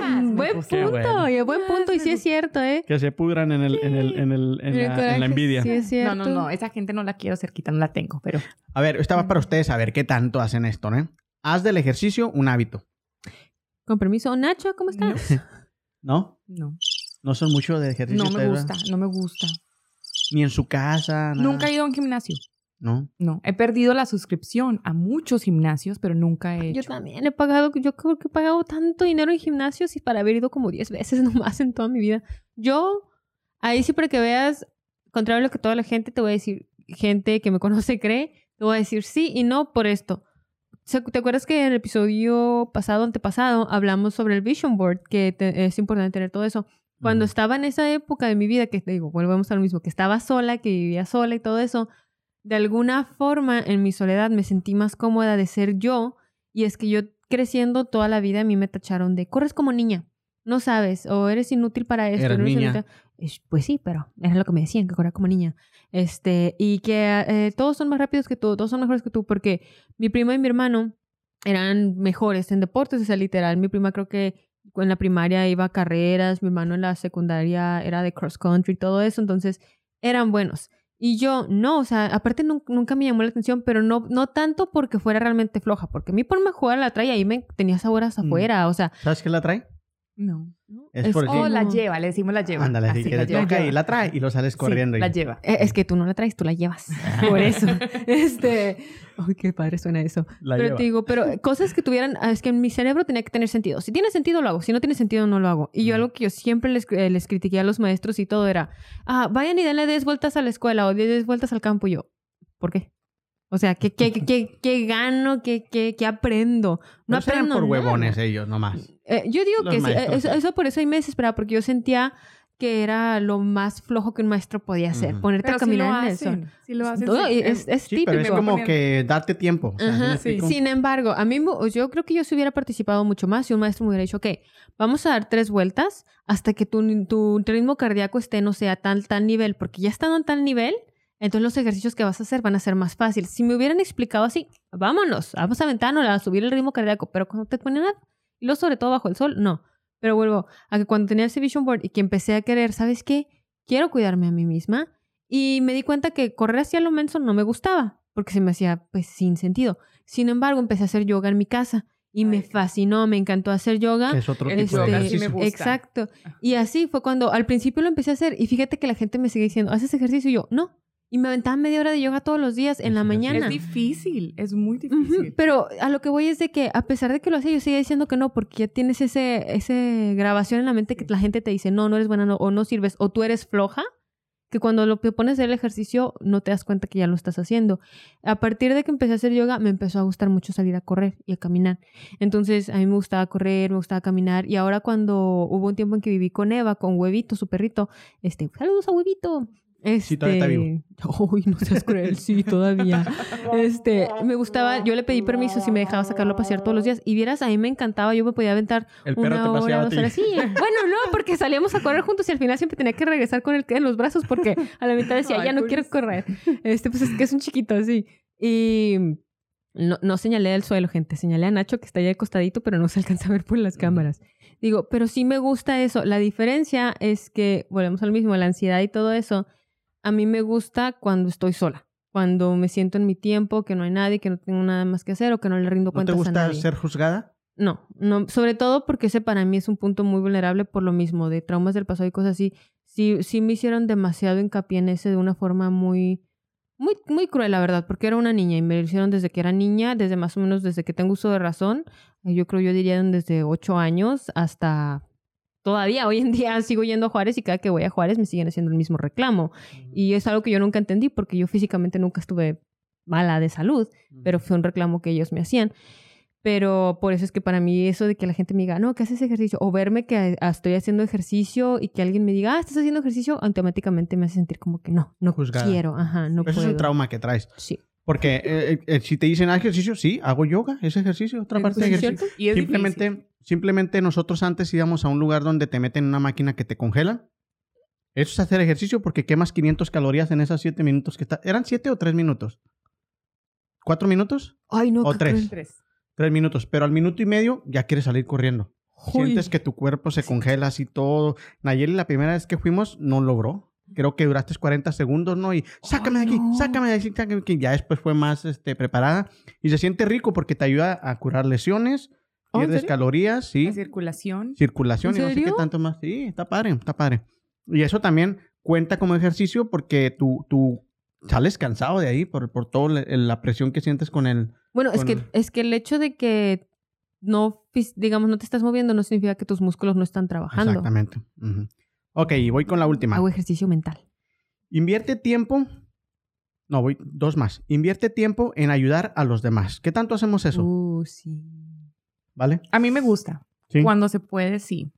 Ah, uh, buen punto, bueno. y buen punto, y sí es cierto, ¿eh? Que se pudran en, el, en, el, en, el, en, El la, en la coraje, envidia. Sí, es No, cierto. no, no, esa gente no la quiero cerquita, no la tengo, pero A ver, esta va para ustedes a ver qué tanto hacen esto, ¿no? Haz del ejercicio un hábito, Con permiso. Nacho, ¿cómo estás? ¿no? no. No son mucho de ejercicio. No me gusta, ¿verdad? no me gusta. Ni en su casa. nada. Nunca he ido a un gimnasio. ¿No? No, he perdido la suscripción a muchos gimnasios, pero nunca he Yo hecho. también he pagado, yo creo que he pagado tanto dinero en gimnasios y para haber ido como 10 veces nomás en toda mi vida. Yo, ahí siempre que veas, contrario a lo que toda la gente te voy a decir, gente que me conoce cree, te voy a decir sí y no por esto. ¿Te acuerdas que en el episodio pasado, antepasado, hablamos sobre el vision board, que te- es importante tener todo eso? Cuando estaba en esa época de mi vida, que te digo, volvemos a lo mismo, que estaba sola, que vivía sola y todo eso, de alguna forma en mi soledad me sentí más cómoda de ser yo. Y es que yo creciendo toda la vida a mí me tacharon de, corres como niña, no sabes, o eres inútil para esto. Eres no eres niña. inútil". Es- Pues sí, pero era lo que me decían, que corría como niña. Este, y que eh, todos son más rápidos que tú, todos son mejores que tú, porque mi prima y mi hermano eran mejores en deportes, o sea, literal, mi prima creo que en la primaria iba a carreras, mi hermano en la secundaria era de cross country, todo eso, entonces eran buenos. Y yo no, o sea, aparte nun- nunca me llamó la atención, pero no, no tanto porque fuera realmente floja, porque a mí ponerme a jugar la trae ahí me tenía saboras Mm. afuera, o sea, ¿Sabes qué la trae? No. Es porque- O la lleva, le decimos la lleva. Ándale, así que la te lleva. toca y la trae y lo sales Sí, corriendo. y- la lleva. Es que tú no la traes, tú la llevas. Por eso. este. Ay, qué padre suena eso. La pero lleva. te digo, pero cosas que tuvieran. ah, Es que en mi cerebro tenía que tener sentido. Si tiene sentido, lo hago. Si no tiene sentido, no lo hago. Y yo algo que yo siempre les, eh, les critiqué a los maestros y todo era: ah, vayan y denle 10 vueltas a la escuela o 10 vueltas al campo. Y yo, ¿por qué? O sea, ¿qué, qué, qué, qué, qué gano? ¿Qué, qué, qué aprendo? No Pero eran aprendo. por nada. huevones ellos, nomás. Eh, yo digo Los que sí, eh, eso, sí. eso por eso ahí me desesperaba, porque yo sentía que era lo más flojo que un maestro podía hacer, ponerte Pero a sí lo caminar en el sol. Sí lo hacen. Todo, sí. es, es Sí, típico. pero es como que darte tiempo. o sea, ¿sí? Sin embargo, a mí yo creo que yo si hubiera participado mucho más si un maestro me hubiera dicho, ok, vamos a dar tres vueltas hasta que tu, tu ritmo cardíaco esté, no sé, a tal, tal nivel, porque ya estando en tal nivel, entonces los ejercicios que vas a hacer van a ser más fáciles. Si me hubieran explicado así, vámonos, vamos a aventarnos a subir el ritmo cardíaco, pero cuando te ponen a, y luego sobre todo bajo el sol, no. Pero vuelvo a que cuando tenía ese vision board y que empecé a querer, ¿sabes qué? Quiero cuidarme a mí misma. Y me di cuenta que correr hacia lo menso no me gustaba, porque se me hacía pues sin sentido. Sin embargo, empecé a hacer yoga en mi casa y me fascinó, me encantó hacer yoga. Es otro tipo de sí ejercicio. me gusta. Exacto. Y así fue cuando al principio lo empecé a hacer y fíjate que la gente me sigue diciendo, ¿haces ejercicio? Y yo, no. Y me aventaba media hora de yoga todos los días en la mañana. Es difícil, es muy difícil. Pero a lo que voy es de que a pesar de que lo hacía, yo seguía diciendo que no, porque ya tienes ese, ese grabación en la mente que la gente te dice, no, no eres buena no- o no sirves, o tú eres floja, que cuando lo te pones a hacer el ejercicio no te das cuenta que ya lo estás haciendo. A partir de que empecé a hacer yoga, me empezó a gustar mucho salir a correr y a caminar. Entonces, a mí me gustaba correr, me gustaba caminar, y ahora cuando hubo un tiempo en que viví con Eva, con Huevito, su perrito, este, saludos a Huevito. Este, Sí, todavía está vivo. Uy, no seas cruel, sí, todavía. Este, me gustaba, yo le pedí permiso si me dejaba sacarlo a pasear todos los días. Y vieras, a mí me encantaba, yo me podía aventar El perro una te hora, dos horas. Sí, bueno, no, porque salíamos a correr juntos y al final siempre tenía que regresar con él en los brazos porque a la mitad decía, Ay, ya no quiero correr. Este, pues es que es un chiquito así. Y no, no señalé al suelo, gente. Señalé a Nacho que está allá acostadito, pero no se alcanza a ver por las cámaras. Digo, pero sí me gusta eso. La diferencia es que, volvemos al mismo, la ansiedad y todo eso, a mí me gusta cuando estoy sola. Cuando me siento en mi tiempo, que no hay nadie, que no tengo nada más que hacer o que no le rindo ¿No te cuentas a gusta nadie. ser juzgada? No, no, sobre todo porque ese para mí es un punto muy vulnerable por lo mismo, de traumas del pasado y cosas así. Sí, sí me hicieron demasiado hincapié en ese de una forma muy, muy, muy cruel, la verdad, porque era una niña y me lo hicieron desde que era niña, desde más o menos desde que tengo uso de razón. Yo creo, yo diría desde ocho años hasta todavía hoy en día sigo yendo a Juárez y cada que voy a Juárez me siguen haciendo el mismo reclamo. Y es algo que yo nunca entendí porque yo físicamente nunca estuve mala de salud, pero fue un reclamo que ellos me hacían. Pero por eso es que para mí eso de que la gente me diga, no, que haces ejercicio, o verme que ah, estoy haciendo ejercicio y que alguien me diga, ah, estás haciendo ejercicio, automáticamente me hace sentir como que no, no Juzgada. quiero, ajá, no Eso puedo. es un trauma que traes. Sí. Porque eh, eh, eh, si te dicen "Haz ejercicio, sí, hago yoga, es ejercicio, otra parte de ¿Sí, ejercicio. Y es Simplemente, difícil. simplemente nosotros antes íbamos a un lugar donde te meten en una máquina que te congelan. Eso es hacer ejercicio porque quemas 500 calorías en esos 7 minutos que está. ¿Eran 7 o 3 minutos? ¿4 minutos? Ay, no, O qué tres. cruel. Tres. 3 minutos. Pero al minuto y medio ya quieres salir corriendo. Uy. Sientes que tu cuerpo se congela así todo. Nayeli, la primera vez que fuimos, no logró. Creo que duraste 40 segundos, ¿no? Y sácame de aquí, no. sácame de aquí, sácame de aquí. Ya después fue más este, preparada. Y se siente rico porque te ayuda a curar lesiones, Oh, ¿en pierdes calorías, sí. La circulación. Circulación ¿En y no sé qué tanto más. Sí, está padre, está padre. Y eso también cuenta como ejercicio porque tú, tú sales cansado de ahí por, por toda la presión que sientes con el... Bueno, es con que, el- es que el hecho de que no, digamos, no te estás moviendo no significa que tus músculos no están trabajando. Exactamente. Ujú. Ok, y voy con la última. Hago ejercicio mental. Invierte tiempo. No, voy dos más. Invierte tiempo en ayudar a los demás. ¿Qué tanto hacemos eso? Uh, sí. ¿Vale? A mí me gusta. Sí. Cuando se puede, sí.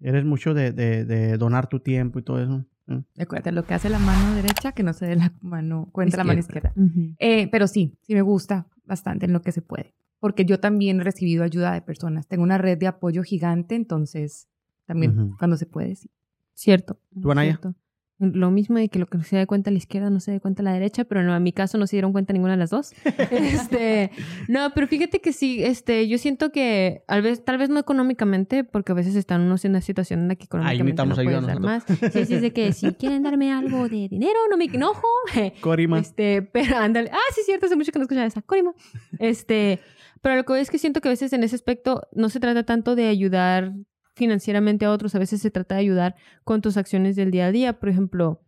Eres mucho de, de- de donar tu tiempo y todo eso. ¿eh? Acuérdate, lo que hace la mano derecha, que no se dé la mano, cuenta la mano izquierda. Eh, pero sí, sí me gusta bastante en lo que se puede. Porque yo también he recibido ayuda de personas. Tengo una red de apoyo gigante, entonces también cuando se puede, sí. Cierto. ¿Tú, Anaya? cierto. Lo mismo de que lo que se da cuenta la izquierda no se da cuenta la derecha, pero no, en mi caso no se dieron cuenta ninguna de las dos. este, no, pero fíjate que sí, este, yo siento que tal vez, tal vez no económicamente, porque a veces están unos en una situación en la que económicamente no necesitamos puedes ayuda dar más. Sí, sí, es de que si quieren darme algo de dinero, no me enojo. Corima. Este, pero ándale. Ah, sí, cierto, hace mucho que no escuchaba esa. Corima. Este, pero lo que es que siento que a veces en ese aspecto no se trata tanto de ayudar financieramente a otros, a veces se trata de ayudar con tus acciones del día a día. Por ejemplo,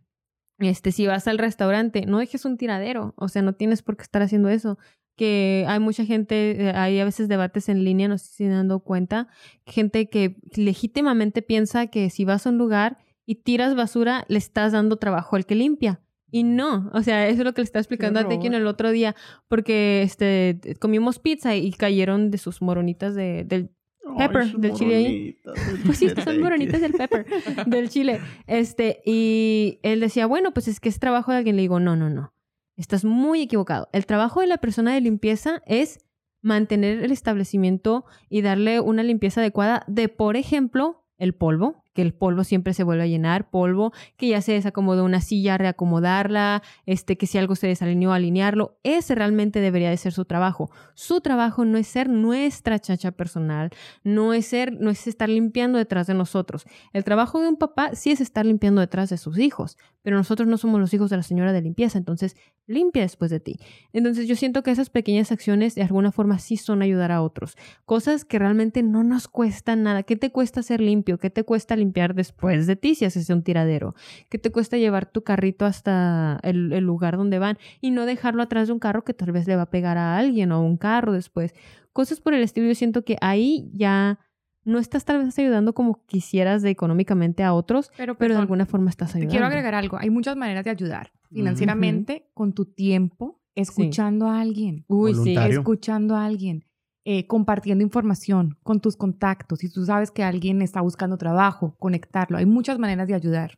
este, si vas al restaurante, no dejes un tiradero, o sea, no tienes por qué estar haciendo eso. Que hay mucha gente, eh, hay a veces debates en línea, no sé si se han dado cuenta, gente que legítimamente piensa que si vas a un lugar y tiras basura, le estás dando trabajo al que limpia. Y no, o sea, eso es lo que le estaba explicando a. Tekin el otro día, porque este, comimos pizza y cayeron de sus moronitas de, del pepper, Ay, del chile ahí. pues sí, es que son moronitas del pepper, del chile. Este, y él decía, bueno, pues es que es trabajo de alguien. Le digo, no, no, no. Estás muy equivocado. El trabajo de la persona de limpieza es mantener el establecimiento y darle una limpieza adecuada de, por ejemplo, el polvo, que el polvo siempre se vuelve a llenar, polvo, que ya se desacomodó una silla, reacomodarla, este, que si algo se desalineó, alinearlo. Ese realmente debería de ser su trabajo. Su trabajo no es ser nuestra chacha personal, no es ser, no es estar limpiando detrás de nosotros. El trabajo de un papá sí es estar limpiando detrás de sus hijos, pero nosotros no somos los hijos de la señora de limpieza, entonces limpia después de ti. Entonces yo siento que esas pequeñas acciones de alguna forma sí son ayudar a otros. Cosas que realmente no nos cuestan nada. ¿Qué te cuesta ser limpio? ¿Qué te cuesta limpiar después de ti si haces un tiradero? ¿Qué te cuesta llevar tu carrito hasta el, el lugar donde van y no dejarlo atrás de un carro que tal vez le va a pegar a alguien o un carro después? Cosas por el estilo. Yo siento que ahí ya no estás tal vez ayudando como quisieras de económicamente a otros, Pero, pero de alguna forma estás te ayudando. quiero agregar algo. Hay muchas maneras de ayudar financieramente con tu tiempo, escuchando a alguien, Uy, sí. Voluntario. escuchando a alguien, eh, compartiendo información con tus contactos. Si tú sabes que alguien está buscando trabajo, conectarlo. Hay muchas maneras de ayudar.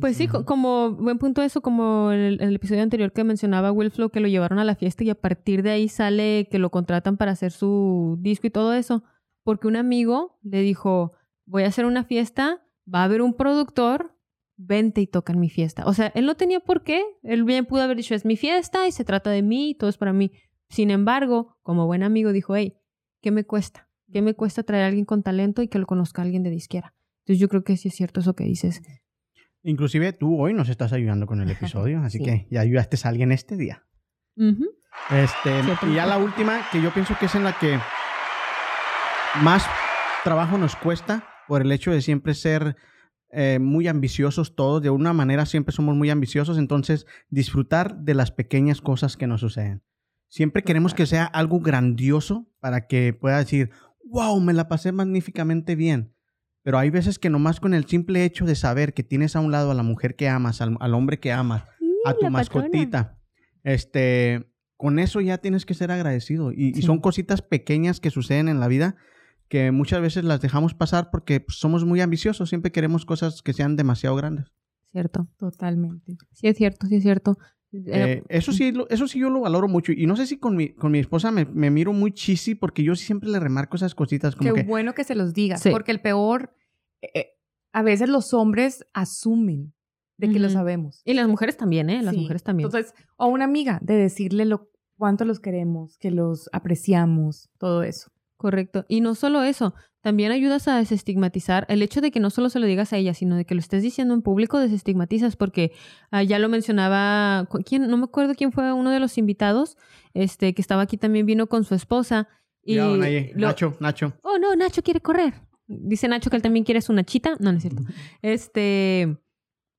Pues sí, co- como buen punto eso, como en el, en el episodio anterior que mencionaba Wilflow, que lo llevaron a la fiesta y a partir de ahí sale que lo contratan para hacer su disco y todo eso, porque un amigo le dijo, voy a hacer una fiesta, va a haber un productor, vente y toca en mi fiesta. O sea, él no tenía por qué, él bien pudo haber dicho, es mi fiesta y se trata de mí y todo es para mí. Sin embargo, como buen amigo dijo, hey, ¿qué me cuesta? ¿Qué me cuesta traer a alguien con talento y que lo conozca alguien de disquera? Entonces yo creo que sí es cierto eso que dices. Inclusive tú hoy nos estás ayudando con el episodio, así Sí. que ya ayudaste a alguien este día. Este, y ya la última, que yo pienso que es en la que más trabajo nos cuesta por el hecho de siempre ser eh, muy ambiciosos todos. De una manera siempre somos muy ambiciosos, entonces disfrutar de las pequeñas cosas que nos suceden. Siempre queremos que sea algo grandioso para que pueda decir, wow, me la pasé magníficamente bien. Pero hay veces que nomás con el simple hecho de saber que tienes a un lado a la mujer que amas, al, al hombre que amas, a tu la patrona. mascotita. Este, con eso ya tienes que ser agradecido. Y, y son cositas pequeñas que suceden en la vida que muchas veces las dejamos pasar porque pues, somos muy ambiciosos. Siempre queremos cosas que sean demasiado grandes. Cierto. Totalmente. Sí es cierto, sí es cierto. Eh, Eh, eso sí, eso sí yo lo valoro mucho. Y no sé si con mi, con mi esposa me, me miro muy cheesy porque yo siempre le remarco esas cositas como Qué que bueno que se los digas, Sí. porque el peor, eh, a veces los hombres asumen de que lo sabemos. y las mujeres también, ¿eh? Las Sí. mujeres también. Entonces, o una amiga, de decirle lo cuánto los queremos, que los apreciamos, todo eso. Correcto. Y no solo eso, también ayudas a desestigmatizar el hecho de que no solo se lo digas a ella, sino de que lo estés diciendo en público, desestigmatizas, porque ah, ya lo mencionaba, ¿quién? no me acuerdo quién fue uno de los invitados, este, que estaba aquí también vino con su esposa. Y Ya, lo- Nacho, Nacho. oh no, Nacho quiere correr. Dice Nacho que él también quiere su nachita. No, no es cierto. Este,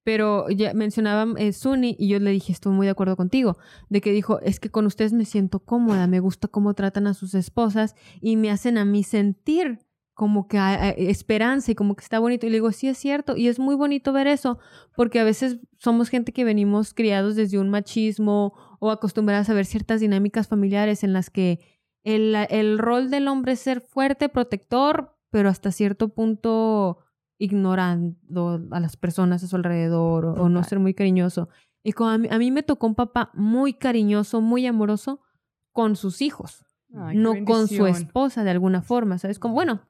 pero ya mencionaba eh, Suni y yo le dije, estoy muy de acuerdo contigo, de que dijo, es que con ustedes me siento cómoda, me gusta cómo tratan a sus esposas y me hacen a mí sentir como que hay, hay esperanza y como que está bonito. Y le digo, sí es cierto, y es muy bonito ver eso, porque a veces somos gente que venimos criados desde un machismo o acostumbradas a ver ciertas dinámicas familiares en las que el, el rol del hombre es ser fuerte, protector, pero hasta cierto punto ignorando a las personas a su alrededor o, o no ser muy cariñoso. Y como a, mí, a mí me tocó un papá muy cariñoso, muy amoroso con sus hijos, Ay, no con su esposa de alguna forma, ¿sabes? Como, bueno,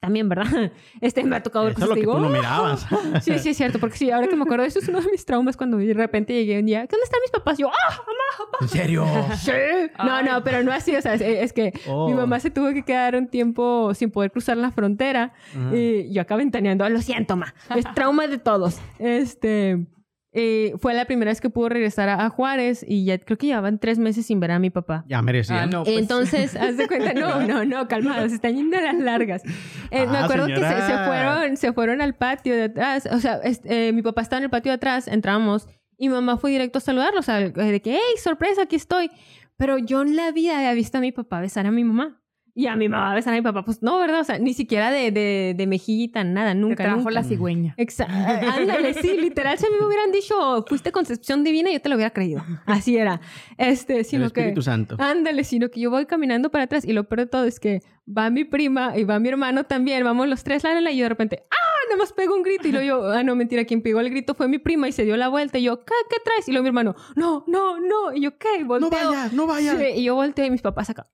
también, ¿verdad? Este, me ha tocado Eso es lo que digo, tú no mirabas. Sí, sí, es cierto, porque sí, ahora que me acuerdo, eso es uno de mis traumas cuando de repente llegué un día, ¿dónde están mis papás? Yo, ¡ah, mamá, papá! ¿En serio? Sí. No, no, pero no así, o sea, es, es que Oh. mi mamá se tuvo que quedar un tiempo sin poder cruzar la frontera y yo acá ventaneando, lo siento, ma, es trauma de todos. Este, eh, fue la primera vez que pudo regresar a, a Juárez y ya creo que llevaban tres meses sin ver a mi papá. Ya merecía. Ah, no, pues. Entonces, haz de cuenta, no, no, no, calmados, se están yendo a las largas. Eh, me Ah, acuerdo que se, fueron, se fueron al patio de atrás, o sea, este, eh, mi papá estaba en el patio de atrás, entramos y mi mamá fue directo a saludarlo, o sea, de que, hey, sorpresa, aquí estoy. Pero yo en la vida había visto a mi papá besar a mi mamá. Y a mi mamá besar a mi papá, pues no, ¿verdad? O sea, ni siquiera de, de, de mejillita, nada, Te nunca, trajo nunca. la cigüeña. Exa- Ándale, sí, literal, si a mí me hubieran dicho, fuiste concepción divina, yo te lo hubiera creído. Así era. Este, El sino que... Espíritu Santo. Ándale, sino que yo voy caminando para atrás y lo peor de todo es que va mi prima y va mi hermano también, vamos los tres, la, la, la, y yo de repente, ¡ah! Nada más pego un grito y luego yo, ah, no, mentira, quien pegó el grito fue mi prima y se dio la vuelta y yo, ¿qué, qué traes? Y luego mi hermano, no, no, no, y yo, ¿qué? Volteo. No vayas, no vayas. Sí, y yo volteo y mis papás acá.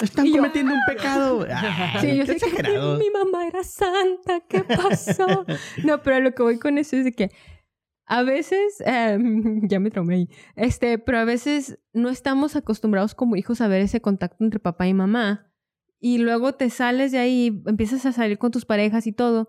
Están yo- cometiendo un pecado. Ah, Sí, yo sé que exagerado. mi mamá era santa, ¿qué pasó? no, pero lo que voy con eso es de que a veces, em, ya me traumé ahí, este, pero a veces no estamos acostumbrados como hijos a ver ese contacto entre papá y mamá y luego te sales de ahí, empiezas a salir con tus parejas y todo,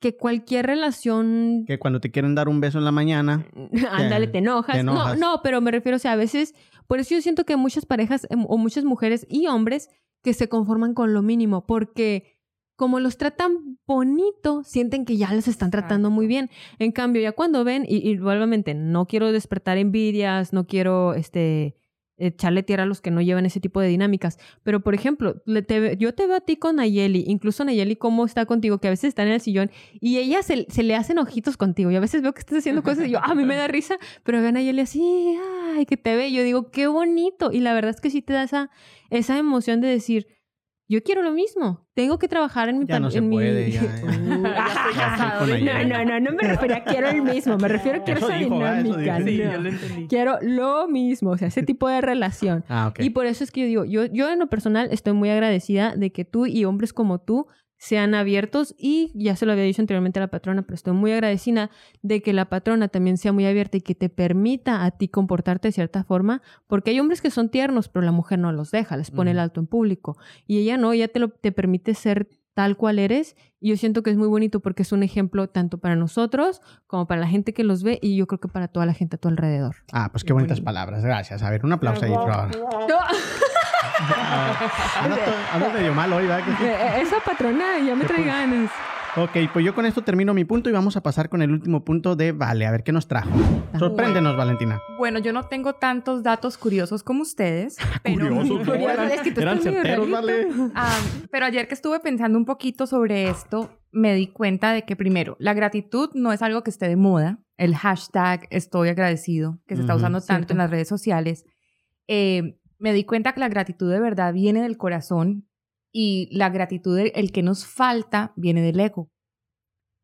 que cualquier relación Que cuando te quieren dar un beso en la mañana. Ándale, te enojas. te enojas. No, no, pero me refiero, o sea, a veces, por eso yo siento que muchas parejas em, o muchas mujeres y hombres que se conforman con lo mínimo, porque como los tratan bonito, sienten que ya los están tratando muy bien. En cambio, ya cuando ven, y, y nuevamente, no quiero despertar envidias, no quiero este echarle tierra a los que no llevan ese tipo de dinámicas. Pero, por ejemplo, yo te veo a ti con Nayeli, incluso Nayeli cómo está contigo, que a veces está en el sillón y ella se, se le hacen ojitos contigo. Y a veces veo que estás haciendo cosas y yo, "Ah, a mí me da risa, pero ven a Nayeli así, ay, que te ve. Y yo digo, qué bonito. Y la verdad es que sí te da esa, esa emoción de decir, yo quiero lo mismo. Tengo que trabajar en mi... Ya pan- no se en mi- ya. Uh, no, no, no, no me refiero a quiero el mismo, me refiero a quiero Eso esa dijo. Eso dinámica. dijo. Sí, no. yo lo entendí. Quiero lo mismo, o sea, ese tipo de relación. Ah, ok. Y por eso es que yo digo, yo, yo en lo personal estoy muy agradecida de que tú y hombres como tú sean abiertos y ya se lo había dicho anteriormente a la patrona, pero estoy muy agradecida de que la patrona también sea muy abierta y que te permita a ti comportarte de cierta forma, porque hay hombres que son tiernos, pero la mujer no los deja, les pone el alto en público y ella no, ella te lo te permite ser tal cual eres y yo siento que es muy bonito porque es un ejemplo tanto para nosotros como para la gente que los ve y yo creo que para toda la gente a tu alrededor. Ah, pues qué bonitas palabras. Gracias. A ver, un aplauso ahí, por favor. Ah, to- andas medio mal hoy, ¿verdad? sí? Eh, Esa patrona ya me trae ganas. Ok, pues yo con esto termino mi punto y vamos a pasar con el último punto de Vale. A ver qué nos trajo. Sorpréndenos, Valentina. Bueno, yo no tengo tantos datos curiosos como ustedes, pero, Curiosos, ¿no? Eran- es que tú Eran certeros. Vale. Ah, pero ayer que estuve pensando un poquito sobre esto, me di cuenta de que primero, la gratitud no es algo que esté de moda. El hashtag estoy agradecido, que se está usando tanto cierto. en las redes sociales. Eh, me di cuenta que la gratitud de verdad viene del corazón y la gratitud, el, el que nos falta, viene del ego.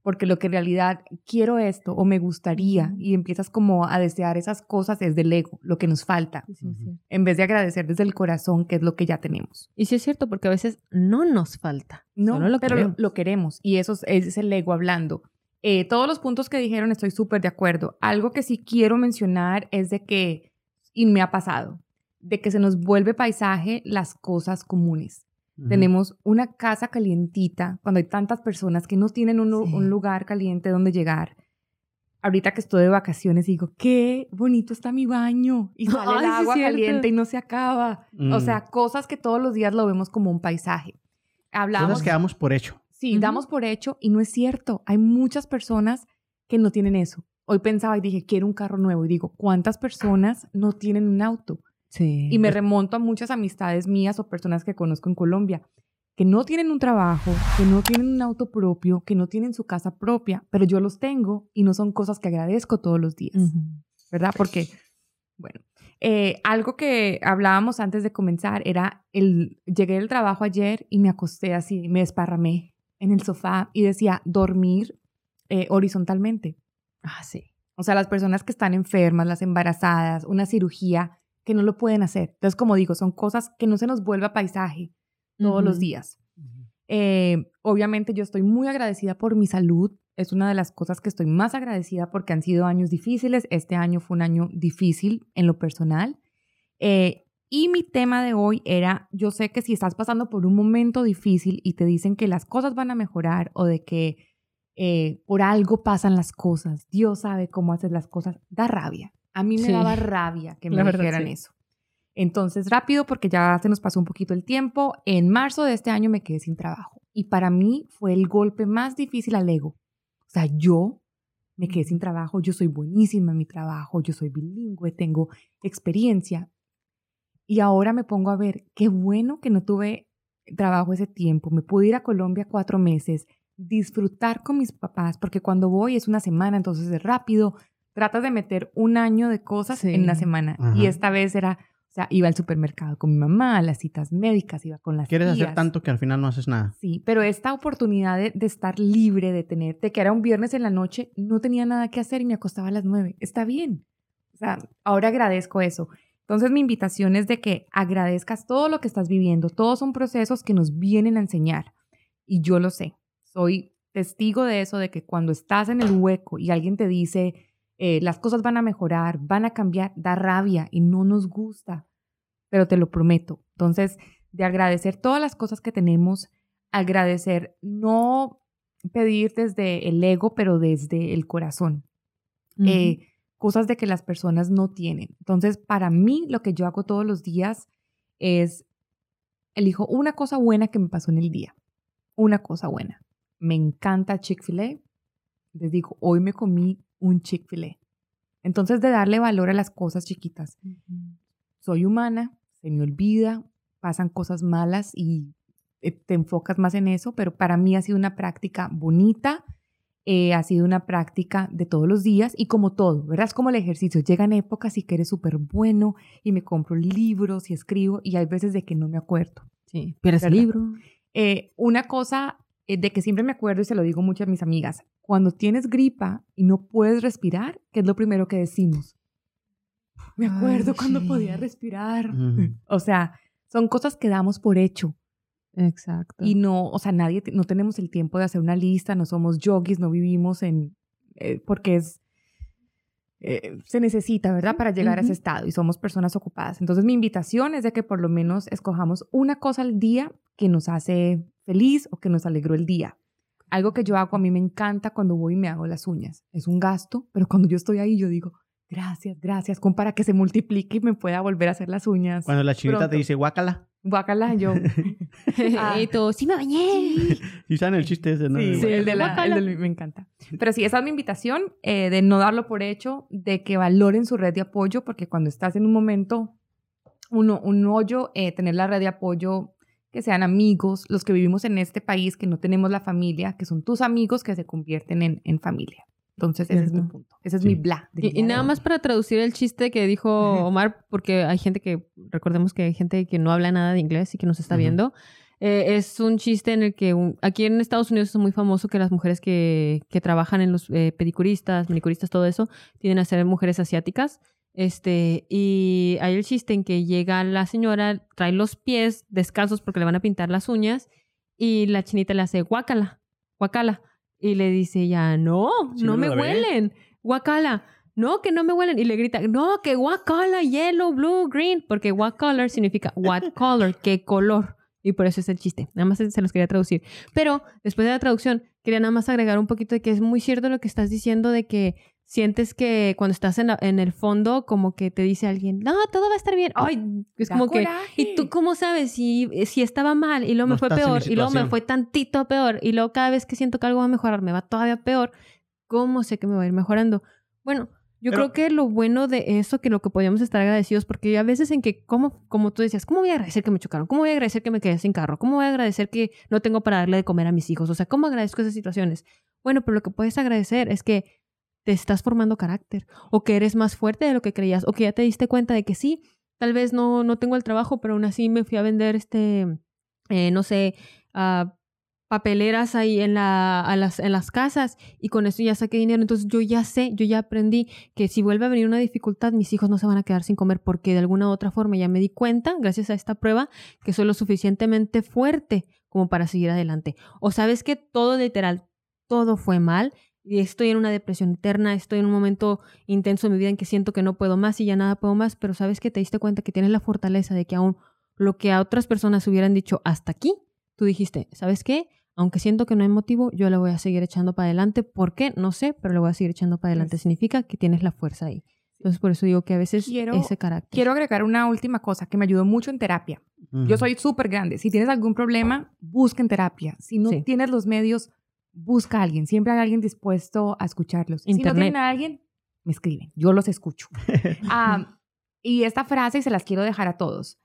Porque lo que en realidad quiero esto o me gustaría y empiezas como a desear esas cosas es del ego, lo que nos falta, Sí, sí, sí. en vez de agradecer desde el corazón, que es lo que ya tenemos. Y sí es cierto, porque a veces no nos falta. No, solo lo pero queremos. lo, lo queremos y eso es, es el ego hablando. Eh, todos los puntos que dijeron estoy súper de acuerdo. Algo que sí quiero mencionar es de que, y me ha pasado, de que se nos vuelve paisaje las cosas comunes. Tenemos una casa calientita cuando hay tantas personas que no tienen un, lu- Sí. un lugar caliente donde llegar. Ahorita que estoy de vacaciones digo, qué bonito está mi baño y sale Ay, el agua caliente y no se acaba. Mm. O sea, cosas que todos los días lo vemos como un paisaje. Hablamos, Cosas que damos por hecho. sí, Ujú. damos por hecho y no es cierto. Hay muchas personas que no tienen eso. Hoy pensaba y dije, quiero un carro nuevo. Y digo, ¿cuántas personas no tienen un auto? Sí. Y me remonto a muchas amistades mías o personas que conozco en Colombia que no tienen un trabajo, que no tienen un auto propio, que no tienen su casa propia, pero yo los tengo y no son cosas que agradezco todos los días. ¿verdad? Porque, bueno, eh, algo que hablábamos antes de comenzar era el, llegué del trabajo ayer y me acosté así, me desparramé en el sofá y decía dormir eh, horizontalmente. Ah, sí. O sea, las personas que están enfermas, las embarazadas, una cirugía, que no lo pueden hacer. Entonces, como digo, son cosas que no se nos vuelve a paisaje todos los Ujú. días. Eh, obviamente yo estoy muy agradecida por mi salud. Es una de las cosas que estoy más agradecida porque han sido años difíciles. Este año fue un año difícil en lo personal. Eh, y mi tema de hoy era, yo sé que si estás pasando por un momento difícil y te dicen que las cosas van a mejorar o de que eh, por algo pasan las cosas, Dios sabe cómo hacer las cosas, da rabia. A mí me Sí. daba rabia que me La verdad, dijeran sí. eso. Entonces, rápido, porque ya se nos pasó un poquito el tiempo, en marzo de este año me quedé sin trabajo. Y para mí fue el golpe más difícil al ego. O sea, yo me quedé sin trabajo, yo soy buenísima en mi trabajo, yo soy bilingüe, tengo experiencia. Y ahora me pongo a ver, qué bueno que no tuve trabajo ese tiempo, me pude ir a Colombia cuatro meses, disfrutar con mis papás, porque cuando voy es una semana, entonces es rápido, tratas de meter un año de cosas Sí. en una semana. Ajá. Y esta vez era, o sea, iba al supermercado con mi mamá, a las citas médicas, iba con las Quieres hacer tanto que al final no haces nada. Sí, pero esta oportunidad de, de estar libre, de tener, de que era un viernes en la noche, no tenía nada que hacer y me acostaba a las nueve. Está bien. O sea, ahora agradezco eso. Entonces mi invitación es de que agradezcas todo lo que estás viviendo. Todos son procesos que nos vienen a enseñar. Y yo lo sé. Soy testigo de eso, de que cuando estás en el hueco y alguien te dice, eh, las cosas van a mejorar, van a cambiar, da rabia y no nos gusta. Pero te lo prometo. Entonces, de agradecer todas las cosas que tenemos, agradecer, no pedir desde el ego, pero desde el corazón. Eh, cosas de que las personas no tienen. Entonces, para mí, lo que yo hago todos los días es, elijo una cosa buena que me pasó en el día. Una cosa buena. Me encanta Chick-fil-A. Les digo, hoy me comí un Chick-fil-A. Entonces, de darle valor a las cosas chiquitas. Soy humana, se me olvida, pasan cosas malas y eh, te enfocas más en eso, pero para mí ha sido una práctica bonita, eh, ha sido una práctica de todos los días y como todo, ¿verdad? Es como el ejercicio. Llegan épocas y que eres súper bueno y me compro libros y escribo y hay veces de que no me acuerdo. Sí, el ¿Verdad? libro. Eh, una cosa eh, de que siempre me acuerdo y se lo digo mucho a mis amigas, cuando tienes gripa y no puedes respirar, ¿qué es lo primero que decimos? Me Ay, acuerdo cuando sí. podía respirar. Ujú. O sea, son cosas que damos por hecho Exacto. y no, o sea, nadie, no tenemos el tiempo de hacer una lista, no somos yogis, no vivimos en, eh, porque es, eh, se necesita, ¿verdad? Para llegar a ese estado y somos personas ocupadas. Entonces mi invitación es de que por lo menos escojamos una cosa al día que nos hace feliz o que nos alegró el día. Algo que yo hago, a mí me encanta cuando voy y me hago las uñas. Es un gasto, pero cuando yo estoy ahí yo digo, gracias, gracias, como para que se multiplique y me pueda volver a hacer las uñas. Cuando la chinita Pronto. te dice guácala. Guácala, yo. Ah. y tú, sí me bañé. Y saben el chiste ese, ¿no? Sí, De el de la, Guácala. el del- me encanta. Pero sí, esa es mi invitación, eh, de no darlo por hecho, de que valoren su red de apoyo, porque cuando estás en un momento, uno, un hoyo, eh, tener la red de apoyo, que sean amigos, los que vivimos en este país, que no tenemos la familia, que son tus amigos que se convierten en, en familia. Entonces, ese es mi punto. Ese es Sí. mi bla. Y, nada más para traducir el chiste que dijo Omar, porque hay gente que, recordemos que hay gente que no habla nada de inglés y que nos está viendo. Eh, es un chiste en el que un- aquí en Estados Unidos es muy famoso que las mujeres que, que trabajan en los eh, pedicuristas, manicuristas, todo eso, tienden a ser mujeres asiáticas. Este, y hay el chiste en que llega la señora, trae los pies descalzos porque le van a pintar las uñas y la chinita le hace guacala, guacala. Y le dice ya, no, Sí, no me huelen, guacala. No, que no me huelen. Y le grita, no, que color, yellow, blue, green. Porque what color significa what color, qué color. Y por eso es el chiste. Nada más se los quería traducir. Pero después de la traducción, quería nada más agregar un poquito de que es muy cierto lo que estás diciendo de que sientes que cuando estás en, la- en el fondo, como que te dice alguien, no, todo va a estar bien. Ay, es Da como que. coraje. ¿Y tú cómo sabes si, si estaba mal y luego No me fue peor y luego me fue tantito peor y luego cada vez que siento que algo va a mejorar me va todavía peor? ¿Cómo sé que me va a ir mejorando? Bueno, yo Pero- creo que lo bueno de eso, que lo que podíamos estar agradecidos, porque a veces en que, como, como tú decías, ¿cómo voy a agradecer que me chocaron? ¿Cómo voy a agradecer que me quedé sin carro? ¿Cómo voy a agradecer que no tengo para darle de comer a mis hijos? O sea, ¿cómo agradezco esas situaciones? Bueno, pero lo que puedes agradecer es que te estás formando carácter, o que eres más fuerte de lo que creías, o que ya te diste cuenta de que sí, tal vez no, no tengo el trabajo, pero aún así me fui a vender este, eh, no sé, papeleras ahí en, la, las, en las casas y con eso ya saqué dinero. Entonces yo ya sé, yo ya aprendí que si vuelve a venir una dificultad, mis hijos no se van a quedar sin comer porque de alguna u otra forma ya me di cuenta, gracias a esta prueba, que soy lo suficientemente fuerte como para seguir adelante. O sabes que todo literal, todo fue mal estoy en una depresión eterna, estoy en un momento intenso de mi vida en que siento que no puedo más y ya nada puedo más, pero sabes que te diste cuenta que tienes la fortaleza de que aún lo que a otras personas hubieran dicho hasta aquí, tú dijiste, ¿sabes qué? Aunque siento que no hay motivo, yo le voy a seguir echando para adelante. ¿Por qué? No sé, pero le voy a seguir echando para adelante. Pues Significa que tienes la fuerza ahí. Entonces, por eso digo que a veces Quiero- ese carácter. Quiero agregar una última cosa que me ayudó mucho en terapia. Yo soy súper grande. Si tienes algún problema, busca en terapia. Si no Sí. tienes los medios, busca a alguien. Siempre hay alguien dispuesto a escucharlos. Si no Internet. tienen a alguien, me escriben. Yo los escucho. Ah, y esta frase, y se las quiero dejar a todos.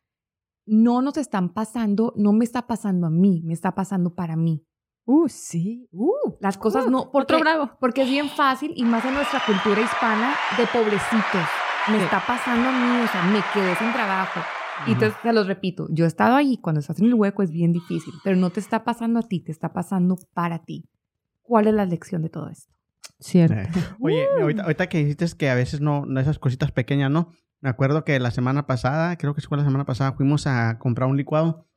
No nos están pasando, no me está pasando a mí, me está pasando para mí. Uh, sí. Uh, Las cosas no, porque, otro bravo. porque es bien fácil y más en nuestra cultura hispana de pobrecitos. Me Sí. está pasando a mí, o sea, me quedé sin trabajo. Y entonces te los repito, yo he estado ahí, cuando estás en el hueco es bien difícil, pero no te está pasando a ti, te está pasando para ti. ¿Cuál es la lección de todo esto? Cierto. Eh, Oye, ahorita, ahorita que dijiste que a veces no, no esas cositas pequeñas, ¿no? Me acuerdo que la semana pasada, creo que fue la semana pasada, fuimos a comprar un licuado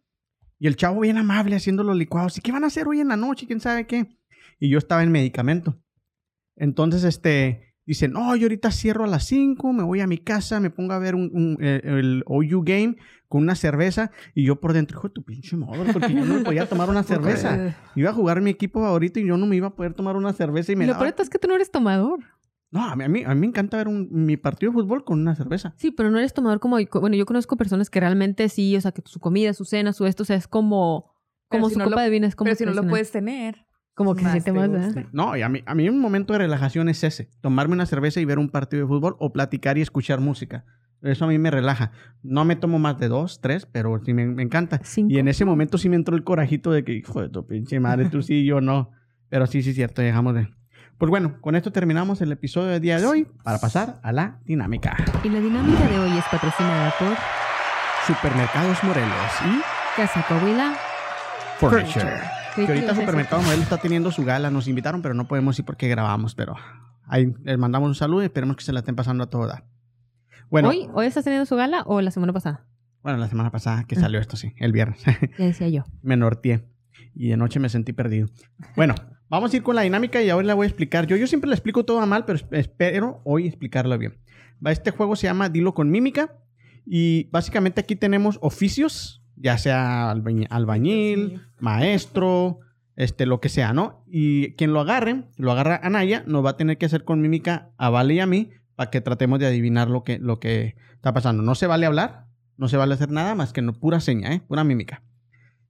y el chavo bien amable haciendo los licuados. ¿Y qué van a hacer hoy en la noche? ¿Quién sabe qué? Y yo estaba en medicamento. Entonces, este, dice, no, yo ahorita cierro a las 5, me voy a mi casa, me pongo a ver un, un, eh, el OU Game con una cerveza y yo por dentro, hijo de tu pinche madre, porque yo no me podía tomar una cerveza. Iba a jugar mi equipo favorito y yo no me iba a poder tomar una cerveza y me Lo daba- peor es que tú no eres tomador. no, a mí, a mí, a mí me encanta ver un- mi partido de fútbol con una cerveza. Sí, pero no eres tomador como... Bueno, yo conozco personas que realmente sí, o sea, que su comida, su cena, su esto, o sea, es como... Como si su no copa lo- de vino, es como... Pero si no lo puedes tener. Como que se más siente te más. ¿verdad? No, y a mí, a mí un momento de relajación es ese. Tomarme una cerveza y ver un partido de fútbol o platicar y escuchar música. Eso a mí me relaja. No me tomo más de dos, tres, pero sí me, me encanta. Cinco. Y en ese momento sí me entró el corajito de que, hijo de tu pinche madre, tú sí, yo no. Pero sí, sí, cierto, dejamos de... Pues bueno, con esto terminamos el episodio del día de hoy para pasar a la dinámica. Y la dinámica de hoy es patrocinada por Supermercados Morelos y Casa Coahuila. Furniture. Creí Que ahorita Supermercado Morelos está teniendo su gala. Nos invitaron, pero no podemos ir porque grabamos. Pero ahí les mandamos un saludo y esperemos que se la estén pasando a toda. Bueno, ¿Hoy, ¿Hoy estás teniendo su gala o la semana pasada? bueno, la semana pasada que Ah. salió esto, sí, el viernes. Ya decía yo. me norteé y de noche me sentí perdido. Bueno, vamos a ir con la dinámica y ahora la voy a explicar. Yo, yo siempre la explico todo mal, pero es- espero hoy explicarla bien. Este juego se llama Dilo con Mímica y básicamente aquí tenemos oficios, ya sea albañi- albañil, maestro, este, lo que sea, ¿no? Y quien lo agarre, lo agarra Anaya, nos va a tener que hacer con mímica a Vale y a mí para que tratemos de adivinar lo que, lo que está pasando. No se vale hablar, no se vale hacer nada más que no, pura seña, ¿eh? Pura mímica.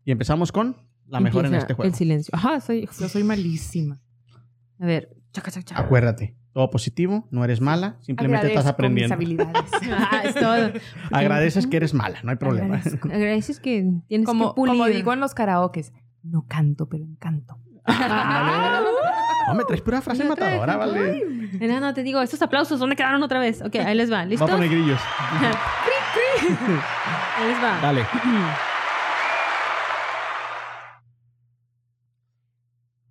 Y empezamos con la mejor en este juego. El silencio. Ajá, soy... Yo soy malísima. A ver. Chaca, chaca, chaca. Acuérdate, todo positivo, no eres mala, simplemente estás aprendiendo. mis habilidades. Ah, es todo. Agradeces que eres mala, no hay problema. Agradezco. Agradeces que tienes Como, que pulir. como digo en los karaokes, no canto, pero encanto. No, me traes pura frase No matadora, vale. No, no, te digo, estos aplausos, ¿dónde quedaron otra vez? Ok, ahí les va. Va ¿Listo? a poner grillos. Ahí les va. Dale.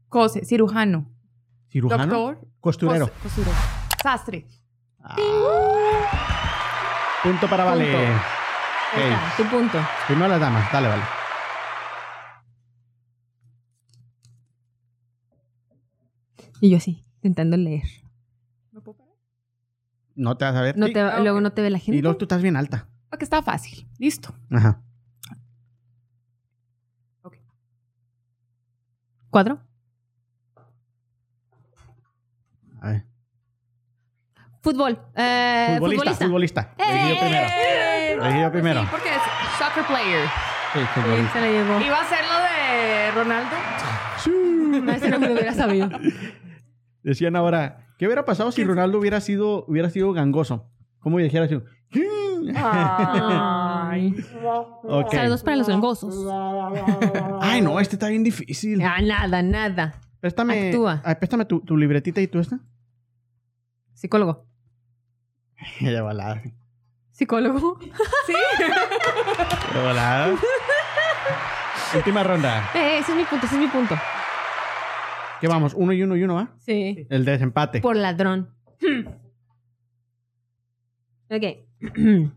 Cose, cirujano. Cirujano. Doctor. Costurero. cos- costurero. Sastre. Ah. Punto para Vale. Punto. Ok. está, tu punto. Primero las damas, dale, vale. Y yo así, intentando leer. No te vas a ver. No Sí. te, Ah, luego ok. no te ve la gente. Y luego tú estás bien alta. Ok, está fácil. Listo. Ajá. ¿Cuatro? A ver. Fútbol. Eh, futbolista, futbolista. Elegido primero. ¡Eh! Elegido primero. Sí, porque es soccer player. Sí, Sí, se la llevó. Iba a ser lo de Ronaldo. No, ese no me lo hubiera sabido. Decían ahora, ¿qué hubiera pasado si Ronaldo hubiera sido, hubiera sido gangoso? ¿Cómo dijera así? Ay. Saludos para los gangosos. Ay, no, este está bien difícil. Ah, nada, nada. Préstame, Actúa. ay, préstame tu, tu libretita y tú esta. Psicólogo. Ya volada. Psicólogo. Ya volada. Última ronda. Eh, ese es mi punto, ese es mi punto. ¿Qué vamos? Uno y uno y uno, ¿va? Sí. El desempate. Por ladrón. Ok.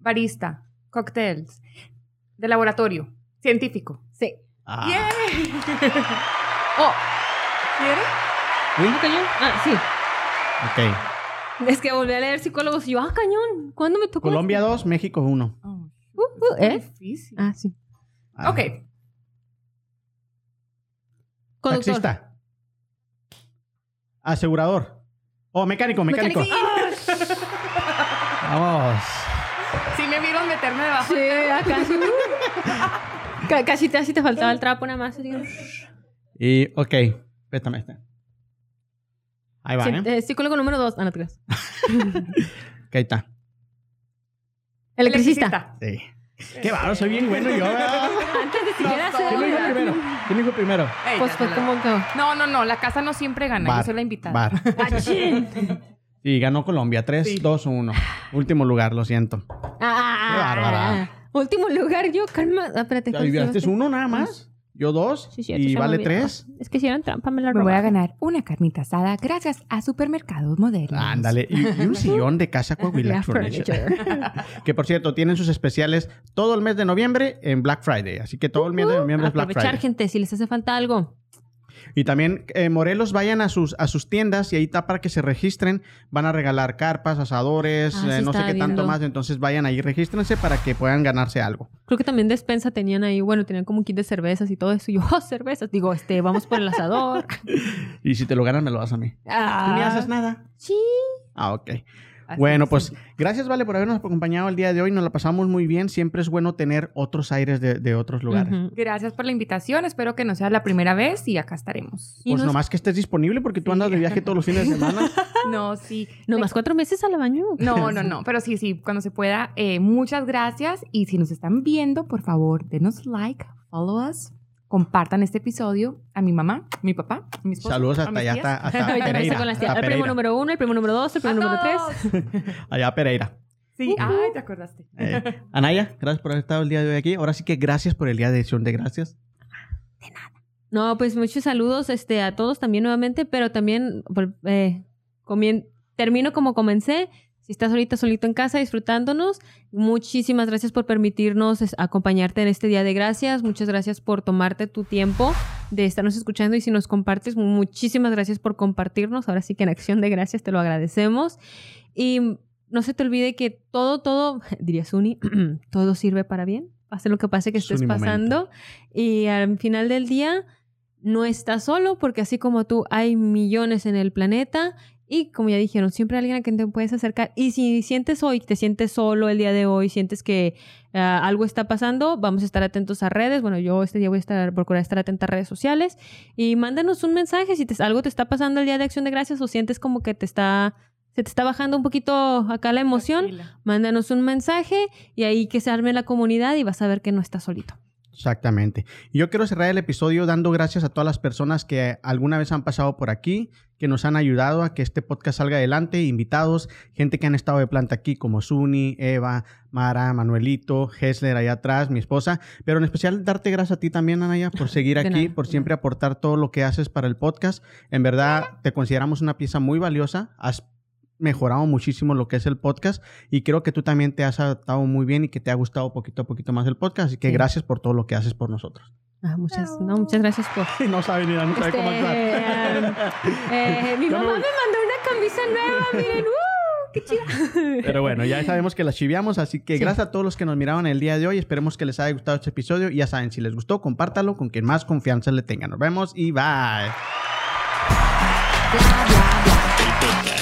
Barista. Cocktails. De laboratorio. Científico. Sí. Ah. ¡Yay! oh, ¿quiere? ¿Ah, cañón? Ah, sí. Ok. Es que volví a leer psicólogos y yo, ah, cañón. ¿Cuándo me tocó? Colombia 2, México 1. Oh, Uh, uh, ¿Eh? difícil. Ah, sí. Ok. Conductor. Taxista. Asegurador. Oh, mecánico, mecánico. Vamos. Sí me vieron meterme debajo. Sí, acá Casi te, casi te faltaba el trapo nada más. Y, ok. Préstame este. Ahí va, Sí, ¿eh? eh, psicólogo número dos. Ah, no te creas. Ahí está. Electricista. Sí. Qué bárbaro, soy bien bueno yo. ¿verdad? Antes de siquiera No, ¿Quién lo dijo primero? ¿Quién lo dijo primero? Ey, Pues fue la- como que. No, no, no. La casa no siempre gana. Bar, Yo soy la invitada. Bar. Sí, ganó Colombia. 3, Sí. 2, 1. Último lugar, lo siento. Ah, Qué bárbara. Último lugar, yo, calma. Ah, espérate. ¿Ya ¿cuál vibraste fue? uno nada más? Yo dos. Sí, cierto, y vale. 3. Es que hicieron trampa, me la Me voy a robaron. ganar una carnita asada gracias a Supermercados Modernos. Ándale. Y, y un sillón de casa Coahuila Furniture. furniture. Que por cierto, tienen sus especiales todo el mes de noviembre en Black Friday. Así que todo el mes de noviembre es Black Aprovechar, Friday. gente, si les hace falta algo. Y también eh, Morelos vayan a sus, a sus tiendas y ahí está para que se registren. Van a regalar carpas, asadores, Ah, eh, no sé qué tanto más. Entonces vayan ahí, regístrense para que puedan ganarse algo. Creo que también despensa tenían ahí, bueno, tenían como un kit de cervezas y todo eso. Y yo, oh, cervezas. Digo, este, vamos por el asador. Y si te lo ganan, me lo das a mí. Tú ni haces nada. Sí. Ah, ok. Así Bueno, es, pues sí. gracias, Vale, por habernos acompañado el día de hoy. Nos la pasamos muy bien. Siempre es bueno tener otros aires de, de otros lugares. Gracias por la invitación. Espero que no sea la primera vez y acá estaremos. Y Pues nos- nomás que estés disponible porque tú Sí. andas de viaje todos los fines de semana. No, sí. Nomás cuatro meses al baño. No, no, no. Pero sí, sí, cuando se pueda. eh, muchas gracias. Y si nos están viendo, por favor, denos like, follow us, compartan este episodio a mi mamá, mi papá, a mi esposo. Saludos hasta allá, hasta, hasta Pereira. con hasta El primo Pereira. número uno, el primo número dos, el primo ¡A número tres. Allá Pereira. Sí, ay, te acordaste. Eh, Anaya, gracias por haber estado el día de hoy aquí. Ahora sí que gracias por el día de acción de gracias. No, pues muchos saludos este, a todos también nuevamente, pero también eh, termino como comencé. Si estás ahorita solito en casa disfrutándonos, muchísimas gracias por permitirnos acompañarte en este día de gracias. Muchas gracias por tomarte tu tiempo de estarnos escuchando y si nos compartes, muchísimas gracias por compartirnos. Ahora sí que en acción de gracias te lo agradecemos. Y no se te olvide que todo, todo, diría Suni, todo sirve para bien. Pase lo que pase que estés pasando. Y al final del día, no estás solo porque así como tú hay millones en el planeta y como ya dijeron, siempre hay alguien a quien te puedes acercar y si sientes hoy, te sientes solo el día de hoy, sientes que ah, algo está pasando, vamos a estar atentos a redes, bueno, yo este día voy a estar procurar estar atenta a redes sociales y mándanos un mensaje si te- algo te está pasando el día de Acción de Gracias o sientes como que te está se te está bajando un poquito acá la emoción, Tranquila. mándanos un mensaje y ahí que se arme la comunidad y vas a ver que no estás solito. Exactamente. Y yo quiero cerrar el episodio dando gracias a todas las personas que alguna vez han pasado por aquí, que nos han ayudado a que este podcast salga adelante, invitados, gente que han estado de planta aquí como Suni, Eva, Mara, Manuelito, Hessler allá atrás, mi esposa, pero en especial darte gracias a ti también, Anaya, por seguir aquí, nada, por siempre aportar todo lo que haces para el podcast. En verdad, te consideramos una pieza muy valiosa. Has mejorado muchísimo lo que es el podcast y creo que tú también te has adaptado muy bien y que te ha gustado poquito a poquito más el podcast. Así que Sí. gracias por todo lo que haces por nosotros. Ah, muchas, no, muchas gracias por... no sabe ni no sabe Este, cómo actuar. eh, mi me mamá me, mandó una camisa nueva, miren, ¡uh! ¡Qué chida! Pero bueno, ya sabemos que las chiviamos, así que Sí. gracias a todos los que nos miraron el día de hoy. Esperemos que les haya gustado este episodio. Y ya saben, si les gustó, compártalo con quien más confianza le tenga. Nos vemos y bye. Podcast.